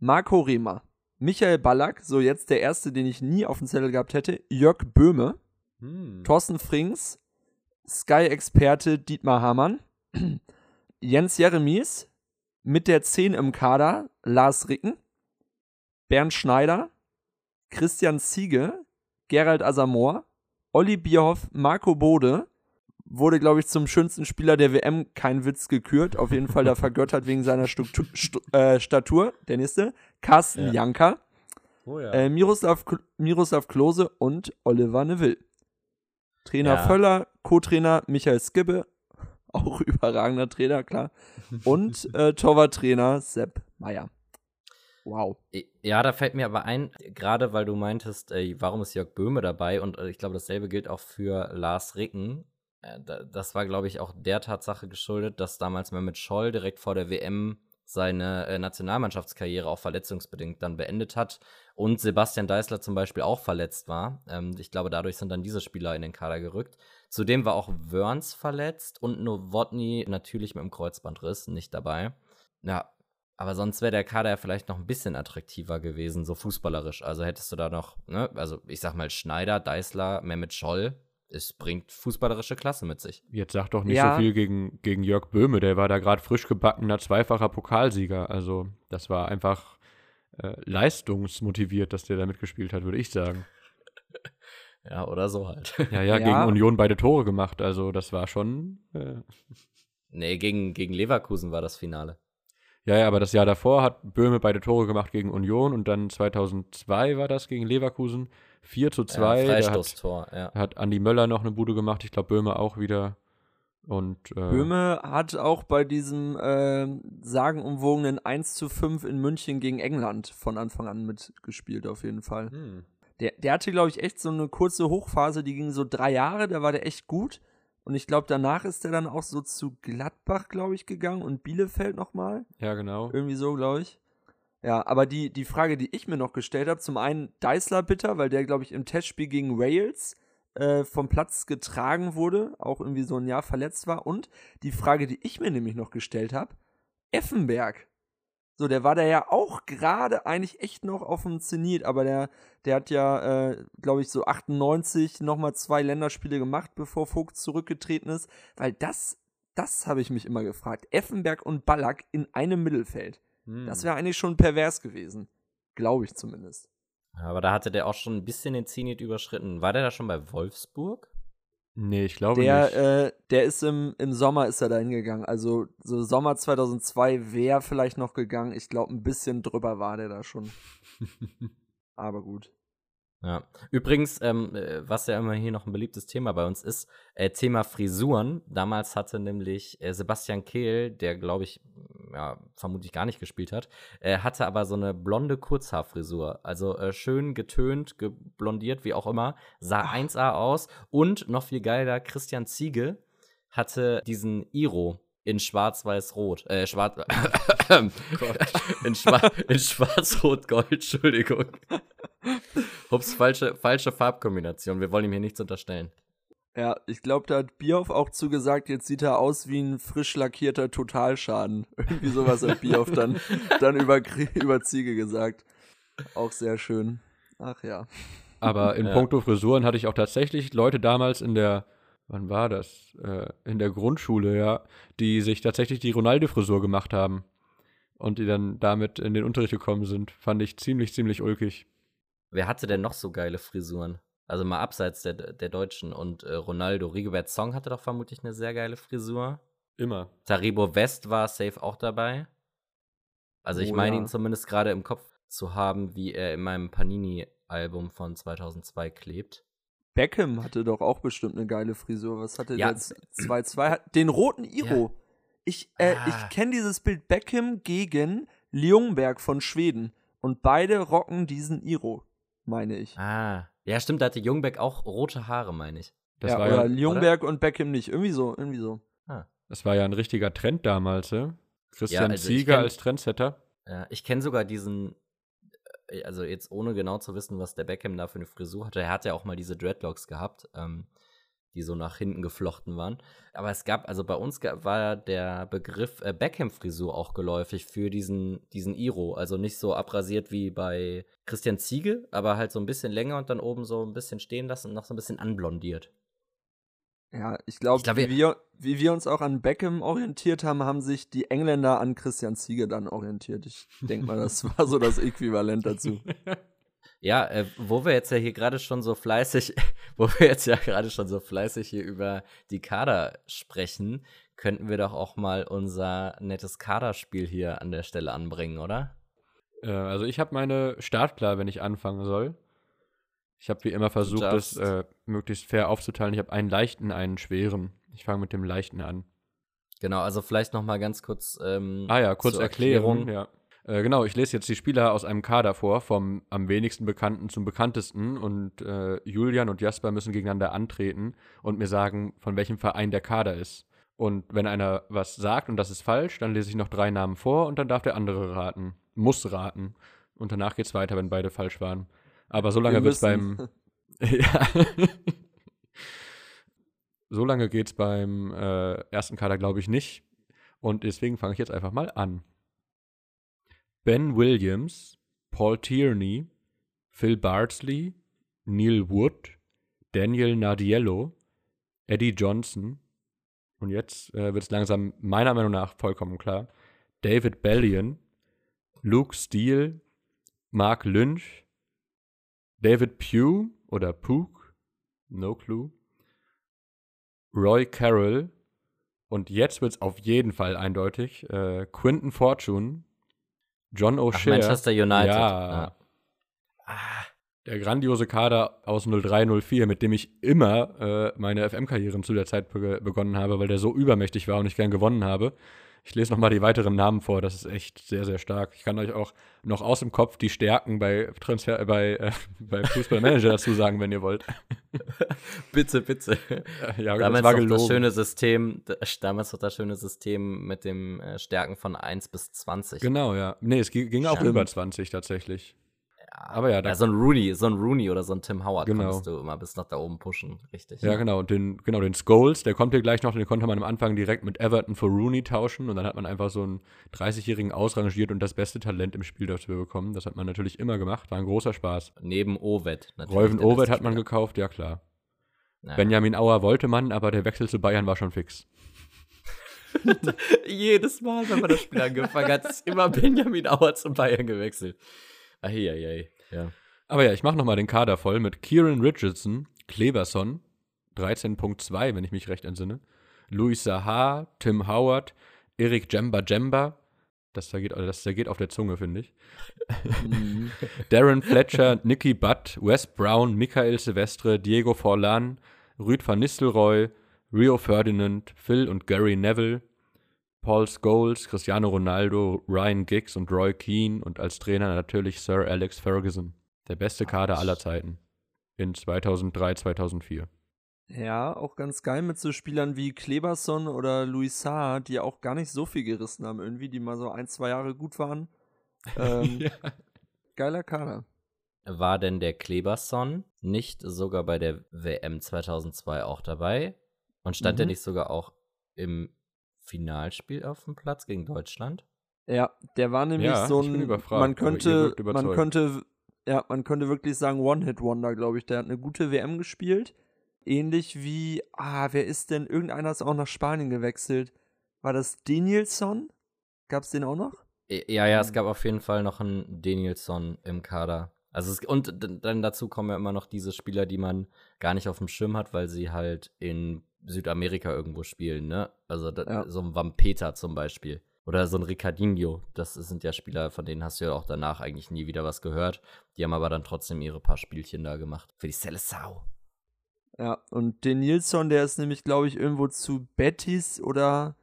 Marco Rehmer, Michael Ballack, so jetzt der erste, den ich nie auf dem Zettel gehabt hätte, Jörg Böhme, Hm. Thorsten Frings, Sky-Experte Dietmar Hamann, Jens Jeremies, mit der 10 im Kader Lars Ricken, Bernd Schneider, Christian Ziege, Gerald Asamoah, Olli Bierhoff, Marco Bode, wurde, glaube ich, zum schönsten Spieler der WM, kein Witz, gekürt. Auf jeden Fall da vergöttert wegen seiner Struktu Stu äh, Statur. Der nächste, Carsten Ja. Janka, Oh ja. äh, Miroslav, Miroslav Klose und Oliver Neville. Trainer Ja. Völler, Co-Trainer Michael Skibbe, auch überragender Trainer, klar. Und äh, Torwarttrainer Sepp Meier. Wow. Ja, da fällt mir aber ein, gerade weil du meintest, äh, warum ist Jörg Böhme dabei? Und äh, ich glaube, dasselbe gilt auch für Lars Ricken. Äh, da, das war, glaube ich, auch der Tatsache geschuldet, dass damals Mehmet Scholl direkt vor der WM seine äh, Nationalmannschaftskarriere auch verletzungsbedingt dann beendet hat und Sebastian Deißler zum Beispiel auch verletzt war. Ähm, ich glaube, dadurch sind dann diese Spieler in den Kader gerückt. Zudem war auch Wörns verletzt und Nowotny natürlich mit dem Kreuzbandriss nicht dabei. Ja, aber sonst wäre der Kader ja vielleicht noch ein bisschen attraktiver gewesen, so fußballerisch. Also hättest du da noch, ne, also ich sag mal Schneider, Deißler, Mehmet Scholl. Es bringt fußballerische Klasse mit sich. Jetzt sag doch nicht Ja. so viel gegen, gegen Jörg Böhme, der war da gerade frisch gebackener zweifacher Pokalsieger. Also das war einfach äh, leistungsmotiviert, dass der da mitgespielt hat, würde ich sagen. Ja, oder so halt. Ja, ja, Ja. gegen Union beide Tore gemacht. Also das war schon. Äh, nee, gegen, gegen Leverkusen war das Finale. Ja, ja, aber das Jahr davor hat Böhme beide Tore gemacht gegen Union und dann 2002 war das gegen Leverkusen. 4 zu 2. Ja, da hat, Freistoßtor, ja. hat Andi Möller noch eine Bude gemacht. Ich glaube, Böhme auch wieder. Und, äh, Böhme hat auch bei diesem äh, sagenumwogenen 1 zu 5 in München gegen England von Anfang an mitgespielt, auf jeden Fall. Hm. Der, der hatte, glaube ich, echt so eine kurze Hochphase, die ging so drei Jahre, da war der echt gut. Und ich glaube, danach ist er dann auch so zu Gladbach, glaube ich, gegangen und Bielefeld nochmal. Ja, genau. Irgendwie so, glaube ich. Ja, aber die, die Frage, die ich mir noch gestellt habe, zum einen Deißler bitter, weil der, glaube ich, im Testspiel gegen Wales äh, vom Platz getragen wurde, auch irgendwie so ein Jahr verletzt war. Und die Frage, die ich mir nämlich noch gestellt habe, Effenberg. So, der war da ja auch gerade eigentlich echt noch auf dem Zenit, aber der, der hat ja, äh, glaube ich, so 98 nochmal zwei Länderspiele gemacht, bevor Vogt zurückgetreten ist. Weil das, das habe ich mich immer gefragt. Effenberg und Ballack in einem Mittelfeld. Hm. Das wäre eigentlich schon pervers gewesen. Glaube ich zumindest. Aber da hatte der auch schon ein bisschen den Zenit überschritten. War der da schon bei Wolfsburg? Nee, ich glaube nicht. Der, äh, der ist im, im Sommer ist er da hingegangen. Also so Sommer 2002 wäre vielleicht noch gegangen. Ich glaube, ein bisschen drüber war der da schon. Aber gut. Ja. Übrigens, ähm, äh, was ja immer hier noch ein beliebtes Thema bei uns ist, äh, Thema Frisuren. Damals hatte nämlich äh, Sebastian Kehl, der glaube ich, ja, vermutlich gar nicht gespielt hat, äh, hatte aber so eine blonde Kurzhaarfrisur. Also äh, schön getönt, geblondiert, wie auch immer. Sah 1A aus. Und noch viel geiler, Christian Ziege hatte diesen Iro in schwarz-weiß-rot. Äh, schwarz. in, Schwa in schwarz-rot-gold, Entschuldigung. Ups, falsche, falsche Farbkombination. Wir wollen ihm hier nichts unterstellen. Ja, ich glaube, da hat Bierhoff auch zugesagt, jetzt sieht er aus wie ein frisch lackierter Totalschaden. Irgendwie sowas hat Bierhoff dann, dann über, über Ziege gesagt. Auch sehr schön. Ach ja. Aber in Ja. puncto Frisuren hatte ich auch tatsächlich Leute damals in der, wann war das? Äh, in der Grundschule, ja, die sich tatsächlich die Ronaldo-Frisur gemacht haben. Und die dann damit in den Unterricht gekommen sind. Fand ich ziemlich, ziemlich ulkig. Wer hatte denn noch so geile Frisuren? Also mal abseits der, der Deutschen und äh, Ronaldo. Rigobert Song hatte doch vermutlich eine sehr geile Frisur. Immer. Taribo West war safe auch dabei. Also ich Oh, meine ja. ihn zumindest gerade im Kopf zu haben, wie er in meinem Panini-Album von 2002 klebt. Beckham hatte doch auch bestimmt eine geile Frisur. Was hatte Ja. der? 2-2? Hat- Den roten Iro. Ich, äh, Ah. ich kenne dieses Bild Beckham gegen Ljungberg von Schweden. Und beide rocken diesen Iro, meine ich. Ah, ja stimmt, da hatte Jungbeck auch rote Haare, meine ich. Das, ja, war oder ja, Ljungberg und Beckham nicht. Irgendwie so, irgendwie so. das war ja ein richtiger Trend damals, ne? Christian also ich Zieger kenn- als Trendsetter. Ja, ich kenne sogar diesen, also jetzt ohne genau zu wissen, was der Beckham da für eine Frisur hatte. Er hat ja auch mal diese Dreadlocks gehabt, ähm, die so nach hinten geflochten waren. Aber es gab, also bei uns gab, war der Begriff äh, Beckham-Frisur auch geläufig für diesen, diesen Iro. Also nicht so abrasiert wie bei Christian Ziege, aber halt so ein bisschen länger und dann oben so ein bisschen stehen lassen und noch so ein bisschen anblondiert. Ja, ich glaube, glaub, wie, wir, wie wir uns auch an Beckham orientiert haben, haben sich die Engländer an Christian Ziege dann orientiert. Ich denke mal, das war so das Äquivalent dazu. Ja, äh, wo wir jetzt ja hier gerade schon so fleißig, wo wir jetzt ja gerade schon so fleißig hier über die Kader sprechen, könnten wir doch auch mal unser nettes Kaderspiel hier an der Stelle anbringen, oder? Äh, also ich habe meine Startklar, wenn ich anfangen soll. Ich habe wie immer versucht, das äh, möglichst fair aufzuteilen. Ich habe einen leichten, einen schweren. Ich fange mit dem leichten an. Genau, also vielleicht noch mal ganz kurz. Ähm, Ah ja, kurz Erklärung. Ja. Äh, genau, ich lese jetzt die Spieler aus einem Kader vor, vom am wenigsten bekannten zum bekanntesten. Und äh, Julian und Jasper müssen gegeneinander antreten und mir sagen, von welchem Verein der Kader ist. Und wenn einer was sagt und das ist falsch, dann lese ich noch drei Namen vor und dann darf der andere raten. Muss raten. Und danach geht's weiter, wenn beide falsch waren. Aber so lange Wir wird's müssen. beim. ja. so lange geht's beim äh, ersten Kader, glaube ich, nicht. Und deswegen fange ich jetzt einfach mal an. Ben Williams, Paul Tierney, Phil Bardsley, Neil Wood, Daniel Nardiello, Eddie Johnson und jetzt äh, wird es langsam meiner Meinung nach vollkommen klar. David Bellion, Luke Steele, Mark Lynch, David Pugh oder Pook, no clue, Roy Carroll, Und jetzt wird es auf jeden Fall eindeutig. Äh, Quinton Fortune, John Ach, O'Shea. Manchester United. Ja. Der grandiose Kader aus 0304, mit dem ich immer äh, meine FM-Karrieren zu der Zeit be begonnen habe, weil der so übermächtig war und ich gern gewonnen habe. Ich lese nochmal die weiteren Namen vor, das ist echt sehr, sehr stark. Ich kann euch auch noch aus dem Kopf die Stärken bei Transfer, äh, bei, äh, bei Fußballmanager dazu sagen, wenn ihr wollt. bitte, bitte. Ja, damals das das schöne System, d- damals noch das schöne System mit dem äh, Stärken von 1 bis 20. Genau, ja. Nee, es ging, ging auch über 20 tatsächlich. Aber ja, da, Ja, so ein Rooney, so ein Rooney oder so ein Tim Howard Genau. konntest du immer bis nach da oben pushen, richtig. ja, genau. Und den, genau, den Scholes, der kommt hier gleich noch, den konnte man am Anfang direkt mit Everton für Rooney tauschen und dann hat man einfach so einen 30-Jährigen ausrangiert und das beste Talent im Spiel dafür bekommen. Das hat man natürlich immer gemacht, war ein großer Spaß. Neben Oved natürlich. Reuven Oved beste hat man gekauft, ja klar. Ja. Benjamin Auer wollte man, aber der Wechsel zu Bayern war schon fix. Jedes Mal, wenn man das Spiel angefangen hat, ist immer Benjamin Auer zu Bayern gewechselt. Eieiei, ja. Aber ja, ich mache nochmal den Kader voll mit Kieran Richardson, Kleberson, 13.2, wenn ich mich recht entsinne, Luis Saha, Tim Howard, Erik Jemba Jemba, das zergeht, also das zergeht auf der Zunge, finde ich. Mhm. Darren Fletcher, Nicky Butt, Wes Brown, Michael Silvestre, Diego Forlan, Rüd van Nistelrooy, Rio Ferdinand, Phil und Gary Neville, Paul Scholes, Cristiano Ronaldo, Ryan Giggs und Roy Keane und als Trainer natürlich Sir Alex Ferguson. Der beste Kader aller Zeiten. In 2003, 2004. Ja, auch ganz geil mit so Spielern wie Kleberson oder Luis Saar, die auch gar nicht so viel gerissen haben irgendwie, die mal so ein, zwei Jahre gut waren. Ähm, Geiler Kader. War denn der Kleberson nicht sogar bei der WM 2002 auch dabei? Und stand Mhm. er nicht sogar auch im Finalspiel auf dem Platz gegen Deutschland? Ja, der war nämlich Ja, so ein, man könnte, man könnte, ja, man könnte wirklich sagen One-Hit-Wonder, glaube ich. Der hat eine gute WM gespielt. Ähnlich wie, ah, wer ist denn, irgendeiner ist auch nach Spanien gewechselt. War das Danielson? Gab's den auch noch? Ja, ja, es gab auf jeden Fall noch einen Danielson im Kader. Also es, und dann dazu kommen ja immer noch diese Spieler, die man gar nicht auf dem Schirm hat, weil sie halt in Südamerika irgendwo spielen, ne? Also da, Ja. so ein Vampeta zum Beispiel. Oder so ein Ricardinho. Das sind ja Spieler, von denen hast du ja auch danach eigentlich nie wieder was gehört. Die haben aber dann trotzdem ihre paar Spielchen da gemacht. Für die Seleção. Ja, und den Nilsson, der ist nämlich, glaube ich, irgendwo zu Betis oder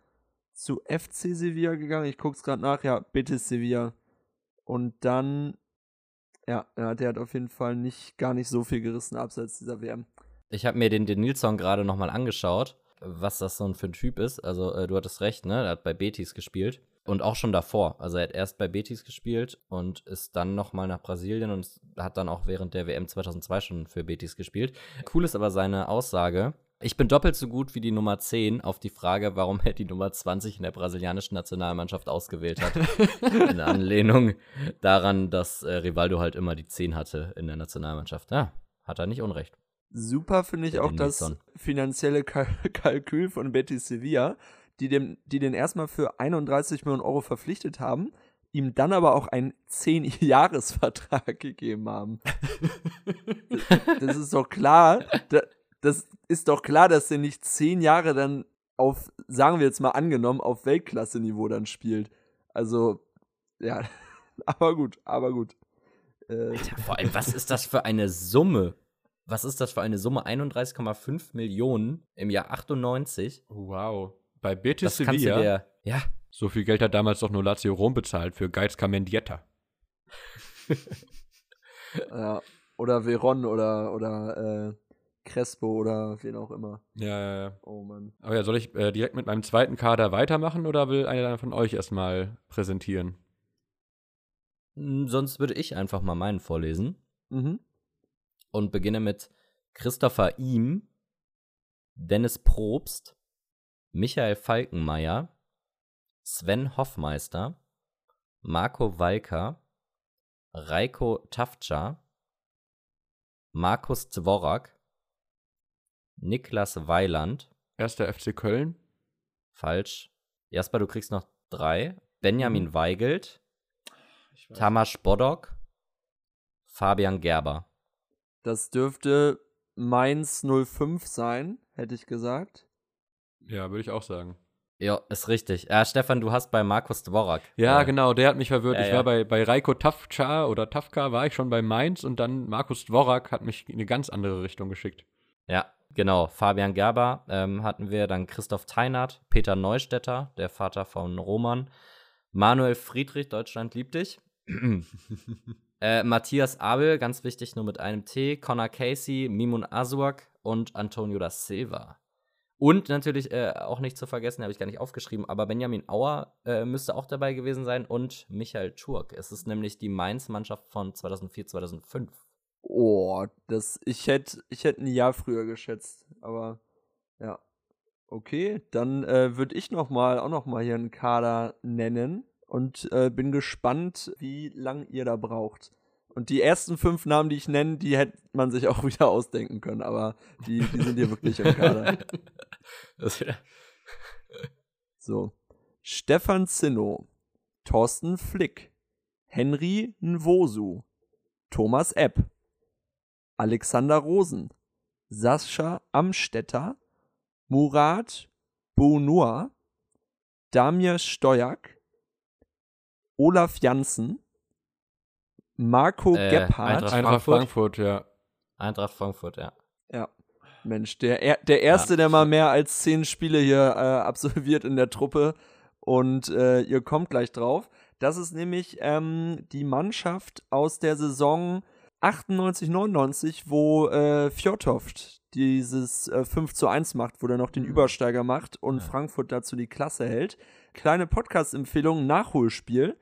zu FC Sevilla gegangen. Ich guck's gerade nach, ja, Betis Sevilla. Und dann, ja, ja, der hat auf jeden Fall nicht gar nicht so viel gerissen abseits dieser WM. Ich habe mir den, den Nilsson gerade nochmal angeschaut, was das so für ein Typ ist. Also, äh, du hattest recht, ne? Er hat bei Betis gespielt. Und auch schon davor. Also, er hat erst bei Betis gespielt und ist dann nochmal nach Brasilien und hat dann auch während der WM 2002 schon für Betis gespielt. Cool ist aber seine Aussage. Ich bin doppelt so gut wie die Nummer 10 auf die Frage, warum er die Nummer 20 in der brasilianischen Nationalmannschaft ausgewählt hat. in Anlehnung daran, dass äh, Rivaldo halt immer die 10 hatte in der Nationalmannschaft. Ja, hat er nicht unrecht. Super finde ich auch das finanzielle Kal Kalkül von Betis Sevilla, die, dem, die den erstmal für 31 Millionen Euro verpflichtet haben, ihm dann aber auch einen 10-Jahres-Vertrag gegeben haben. das ist doch klar, da, das ist doch klar, dass der nicht 10 Jahre dann auf, sagen wir jetzt mal angenommen, auf Weltklasse-Niveau dann spielt. Also, ja, aber gut, aber gut. Äh, Vor allem, was ist das für eine Summe? Was ist das für eine Summe? 31,5 Millionen im Jahr 98. Wow. Bei Betis Das kannst du Sevilla, dir. Ja. so viel Geld hat damals doch nur Lazio Rom bezahlt für Geiz Mendieta. ja, oder Veron oder, oder äh, Crespo oder wen auch immer. Ja, ja, ja. Oh Mann. Aber ja, soll ich äh, direkt mit meinem zweiten Kader weitermachen oder will einer von euch erstmal präsentieren? Hm, Sonst würde ich einfach mal meinen vorlesen Mhm. Und beginne mit Christopher Ihm, Dennis Probst, Michael Falkenmeier, Sven Hoffmeister, Marco Walker, Reiko Taftscha, Markus Zworak, Niklas Weiland, Erster FC Köln. falsch. Jasper, du kriegst noch drei. Benjamin Mhm. Weigelt, Tamas Bodok, Fabian Gerber. Das dürfte Mainz 05 sein, hätte ich gesagt. Ja, würde ich auch sagen. Ja, ist richtig. Ja, Stefan, du hast bei Markus Dvorak. Ja, äh, genau, der hat mich verwirrt. Ja, ich ja. war bei, bei Reiko Tafca oder Tafka war ich schon bei Mainz und dann Markus Dvorak hat mich in eine ganz andere Richtung geschickt. Ja, genau. Fabian Gerber ähm, hatten wir, dann Christoph Teinert, Peter Neustädter, der Vater von Roman, Manuel Friedrich, Deutschland liebt dich. äh, Matthias Abel, ganz wichtig, nur mit einem T, Connor Casey, Mimun Azuak und Antonio da Silva. Und natürlich äh, auch nicht zu vergessen, habe ich gar nicht aufgeschrieben, aber Benjamin Auer äh, müsste auch dabei gewesen sein und Michael Turk. Es ist nämlich die Mainz-Mannschaft von 2004, 2005. Oh, das, ich hätte ich hätt ein Jahr früher geschätzt, aber ja. Okay, dann äh, würde ich noch mal, auch noch mal hier einen Kader nennen und äh, bin gespannt, wie lang ihr da braucht. Und die ersten fünf Namen, die ich nenne, die hätte man sich auch wieder ausdenken können, aber die, die sind hier wirklich im Kader. So. Stefan Zinno, Thorsten Flick, Henry Nwosu, Thomas Epp, Alexander Rosen, Sascha Amstetter, Murat Bonua, Damir Stoyak, Olaf Janssen, Marco Äh, Gebhardt. Eintracht Eintracht Frankfurt? Frankfurt, ja. Eintracht Frankfurt, ja. Ja, Mensch, der, er- der Erste, der mal mehr als zehn Spiele hier äh, absolviert in der Truppe und äh, ihr kommt gleich drauf. Das ist nämlich ähm, die Mannschaft aus der Saison 98, 99, wo äh, Fjordhoft dieses äh, 5 zu 1 macht, wo der noch den Übersteiger macht und Frankfurt dazu die Klasse hält. Kleine Podcast-Empfehlung, Nachholspiel.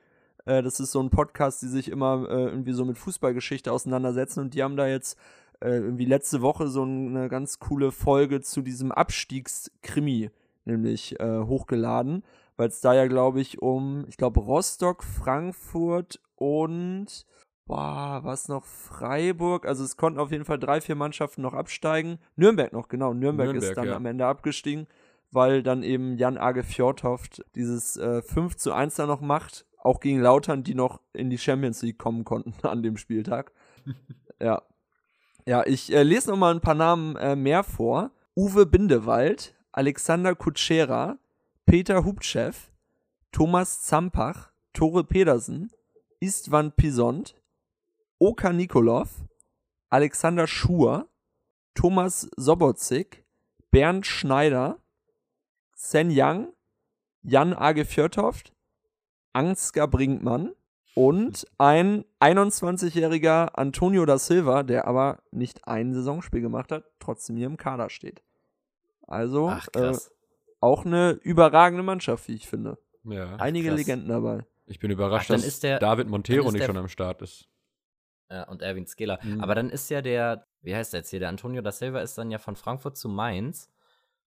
Äh, das ist so ein Podcast, die sich immer äh, irgendwie so mit Fußballgeschichte auseinandersetzen und die haben da jetzt äh, irgendwie letzte Woche so eine ganz coole Folge zu diesem Abstiegskrimi nämlich äh, hochgeladen, weil es da ja, glaube ich, um, ich glaube, Rostock, Frankfurt und boah, was noch Freiburg, also es konnten auf jeden Fall drei, vier Mannschaften noch absteigen. Nürnberg noch, genau, Nürnberg, ist Nürnberg, dann ja. am Ende abgestiegen, weil dann eben Jan Age Fjordhoft dieses äh, 5 zu 1 da noch macht, auch gegen Lautern, die noch in die Champions League kommen konnten an dem Spieltag. ja. Ja, ich äh, lese noch mal ein paar Namen äh, mehr vor. Uwe Bindewald, Alexander Kutschera, Peter Hubtschew, Thomas Zampach, Tore Pedersen, Istvan Pisont, Oka Nikolov, Alexander Schur, Thomas Sobotzik, Bernd Schneider, Sen Yang, Jan Age Fjörtoft, Ansgar Brinkmann und ein 21-jähriger Antonio da Silva, der aber nicht ein Saisonspiel gemacht hat, trotzdem hier im Kader steht. Also Ach, äh, auch eine überragende Mannschaft, wie ich finde. ja. Einige krass. Legenden dabei. Ich bin überrascht, Ach, dann dass ist der- David dann Montero nicht der- schon am Start ist. Ja, und Erwin Skeler. Mhm. Aber dann ist ja der, wie heißt der jetzt hier, der Antonio da Silva ist dann ja von Frankfurt zu Mainz,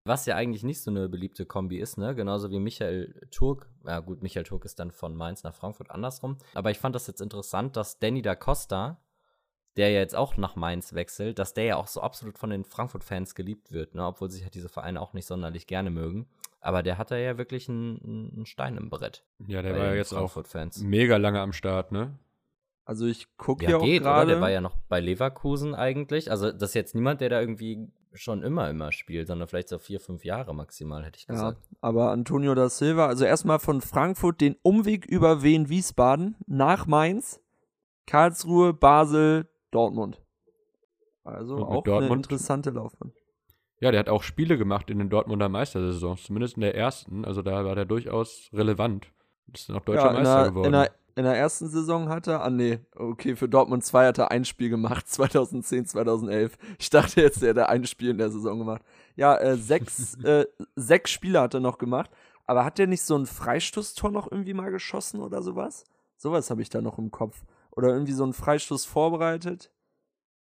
was ja eigentlich nicht so eine beliebte Kombi ist, ne? Genauso wie Michael Turk. Ja, gut, Michael Turk ist dann von Mainz nach Frankfurt andersrum. Aber ich fand das jetzt interessant, dass Danny da Costa, der ja jetzt auch nach Mainz wechselt, dass der ja auch so absolut von den Frankfurt-Fans geliebt wird, ne? Obwohl sich halt diese Vereine auch nicht sonderlich gerne mögen. Aber der hat da ja wirklich einen, einen Stein im Brett. Ja, der war ja jetzt auch Frankfurt-Fans. mega lange am Start, ne? Also ich gucke Ja, hier auch gerade. Der war ja noch bei Leverkusen eigentlich. Also, das ist jetzt niemand, der da irgendwie schon immer, immer spielt, sondern vielleicht so vier, fünf Jahre maximal, hätte ich Ja, gesagt. aber Antonio da Silva, also erstmal von Frankfurt den Umweg über Wien Wiesbaden nach Mainz, Karlsruhe, Basel, Dortmund. Also Und auch eine Dortmund? interessante Laufbahn. Ja, der hat auch Spiele gemacht in den Dortmunder Meistersaisons, zumindest in der ersten. Also da war der durchaus relevant. Ist noch deutscher ja, in Meister der, geworden. In der, in der ersten Saison hat er, ah nee, okay, für Dortmund 2 hat er ein Spiel gemacht, 2010, 2011. Ich dachte jetzt, er hätte ein Spiel in der Saison gemacht. Ja, äh, sechs, äh, sechs Spiele hat er noch gemacht. Aber hat der nicht so ein Freistoßtor noch irgendwie mal geschossen oder sowas? Sowas habe ich da noch im Kopf. Oder irgendwie so einen Freistoß vorbereitet.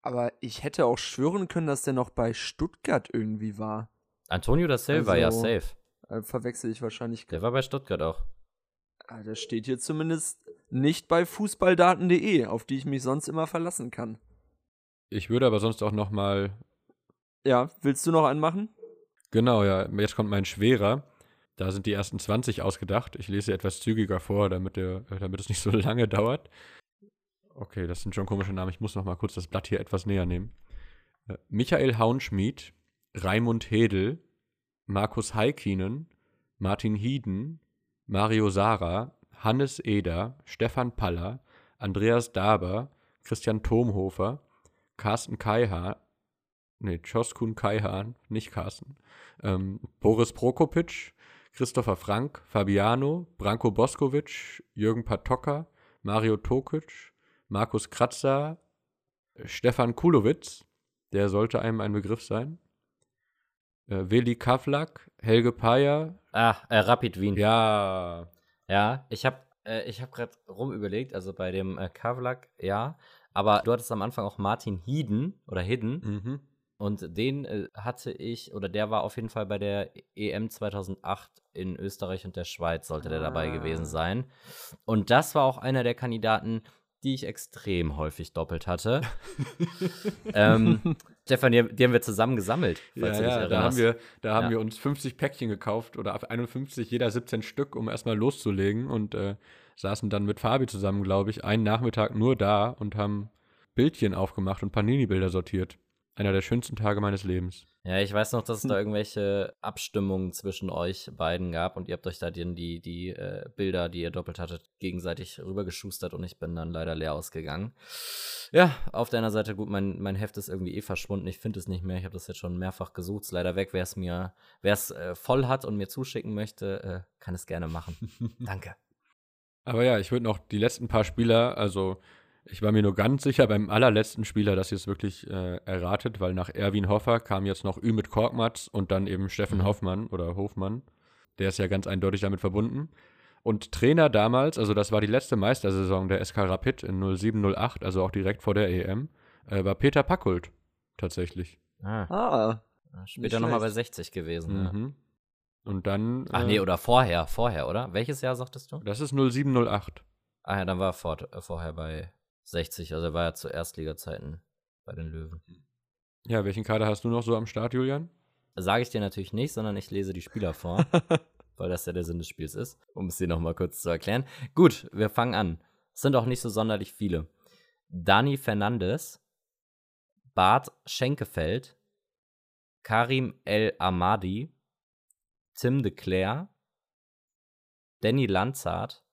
Aber ich hätte auch schwören können, dass der noch bei Stuttgart irgendwie war. Antonio da Silva, ja, Also- safe. Äh, verwechsel ich wahrscheinlich. Der war bei Stuttgart auch. Ah, der steht hier zumindest nicht bei fußballdaten.de, auf die ich mich sonst immer verlassen kann. ich würde aber sonst auch noch mal Ja, willst du noch einen machen? Genau, ja. Jetzt kommt mein schwerer. Da sind die ersten 20 ausgedacht. Ich lese etwas zügiger vor, damit, der, damit es nicht so lange dauert. Okay, das sind schon komische Namen. Ich muss noch mal kurz das Blatt hier etwas näher nehmen. Äh, Michael Haunschmied, Raimund Hedel, Markus Heikinen, Martin Hieden, Mario Sara, Hannes Eder, Stefan Paller, Andreas Daber, Christian Thomhofer, Carsten Kaihan, nee, Choskun Kaihan, nicht Carsten, ähm, Boris Prokopitsch, Christopher Frank, Fabiano, Branko Boskovic, Jürgen Patocka, Mario Tokic, Markus Kratzer, Stefan Kulowitz, der sollte einem ein Begriff sein, äh, Veli Kavlak, Helge Payer, Ah, äh, Rapid Wien. ja, Ja, ich habe äh, ich hab gerade rumüberlegt, also bei dem äh, Kavlak, ja. Aber du hattest am Anfang auch Martin Hieden oder Hidden. mhm. Und den äh, hatte ich, oder der war auf jeden Fall bei der EM 2008 in Österreich und der Schweiz, sollte der dabei gewesen Ah. sein. Und das war auch einer der Kandidaten, die ich extrem häufig doppelt hatte. ähm, Stefan, die, haben wir zusammen gesammelt, falls Ja, du dich ja, da haben, wir, da haben Ja. wir uns 50 Päckchen gekauft oder ab 51, jeder 17 Stück, um erstmal loszulegen und äh, saßen dann mit Fabi zusammen, glaube ich, einen Nachmittag nur da und haben Bildchen aufgemacht und Panini-Bilder sortiert. Einer der schönsten Tage meines Lebens. Ja, ich weiß noch, dass es da irgendwelche Abstimmungen zwischen euch beiden gab und ihr habt euch da die, die, die äh, Bilder, die ihr doppelt hattet, gegenseitig rübergeschustert und ich bin dann leider leer ausgegangen. Ja, auf deiner Seite gut, mein, mein Heft ist irgendwie eh verschwunden. Ich finde es nicht mehr. Ich habe das jetzt schon mehrfach gesucht. Ist leider weg. Wer es mir, wer es äh, voll hat und mir zuschicken möchte, äh, kann es gerne machen. Danke. Aber ja, ich würde noch die letzten paar Spieler, also ich war mir nur ganz sicher beim allerletzten Spieler, dass ihr es wirklich äh, erratet, weil nach Erwin Hoffer kam jetzt noch Ümit Korkmaz und dann eben Steffen Mhm. Hoffmann oder Hofmann. Der ist ja ganz eindeutig damit verbunden. Und Trainer damals, also das war die letzte Meistersaison der SK Rapid in 0708, also auch direkt vor der EM, äh, war Peter Packult tatsächlich. Ah, Ah, später nochmal bei schlecht. 60 gewesen. Ja. Mhm. Und dann. Ach äh, nee, oder vorher, vorher, oder? Welches Jahr sagtest du? Das ist 0708. Ah ja, dann war er vor, äh, vorher bei 60, also er war ja zu Erstliga-Zeiten bei den Löwen. Ja, welchen Kader hast du noch so am Start, Julian? Sage ich dir natürlich nicht, sondern ich lese die Spieler vor, weil das ja der Sinn des Spiels ist, um es dir nochmal kurz zu erklären. Gut, wir fangen an. Es sind auch nicht so sonderlich viele. Dani Fernandes, Bart Schenkefeld, Karim El Amadi, Tim de Cler, Danny Lanzart,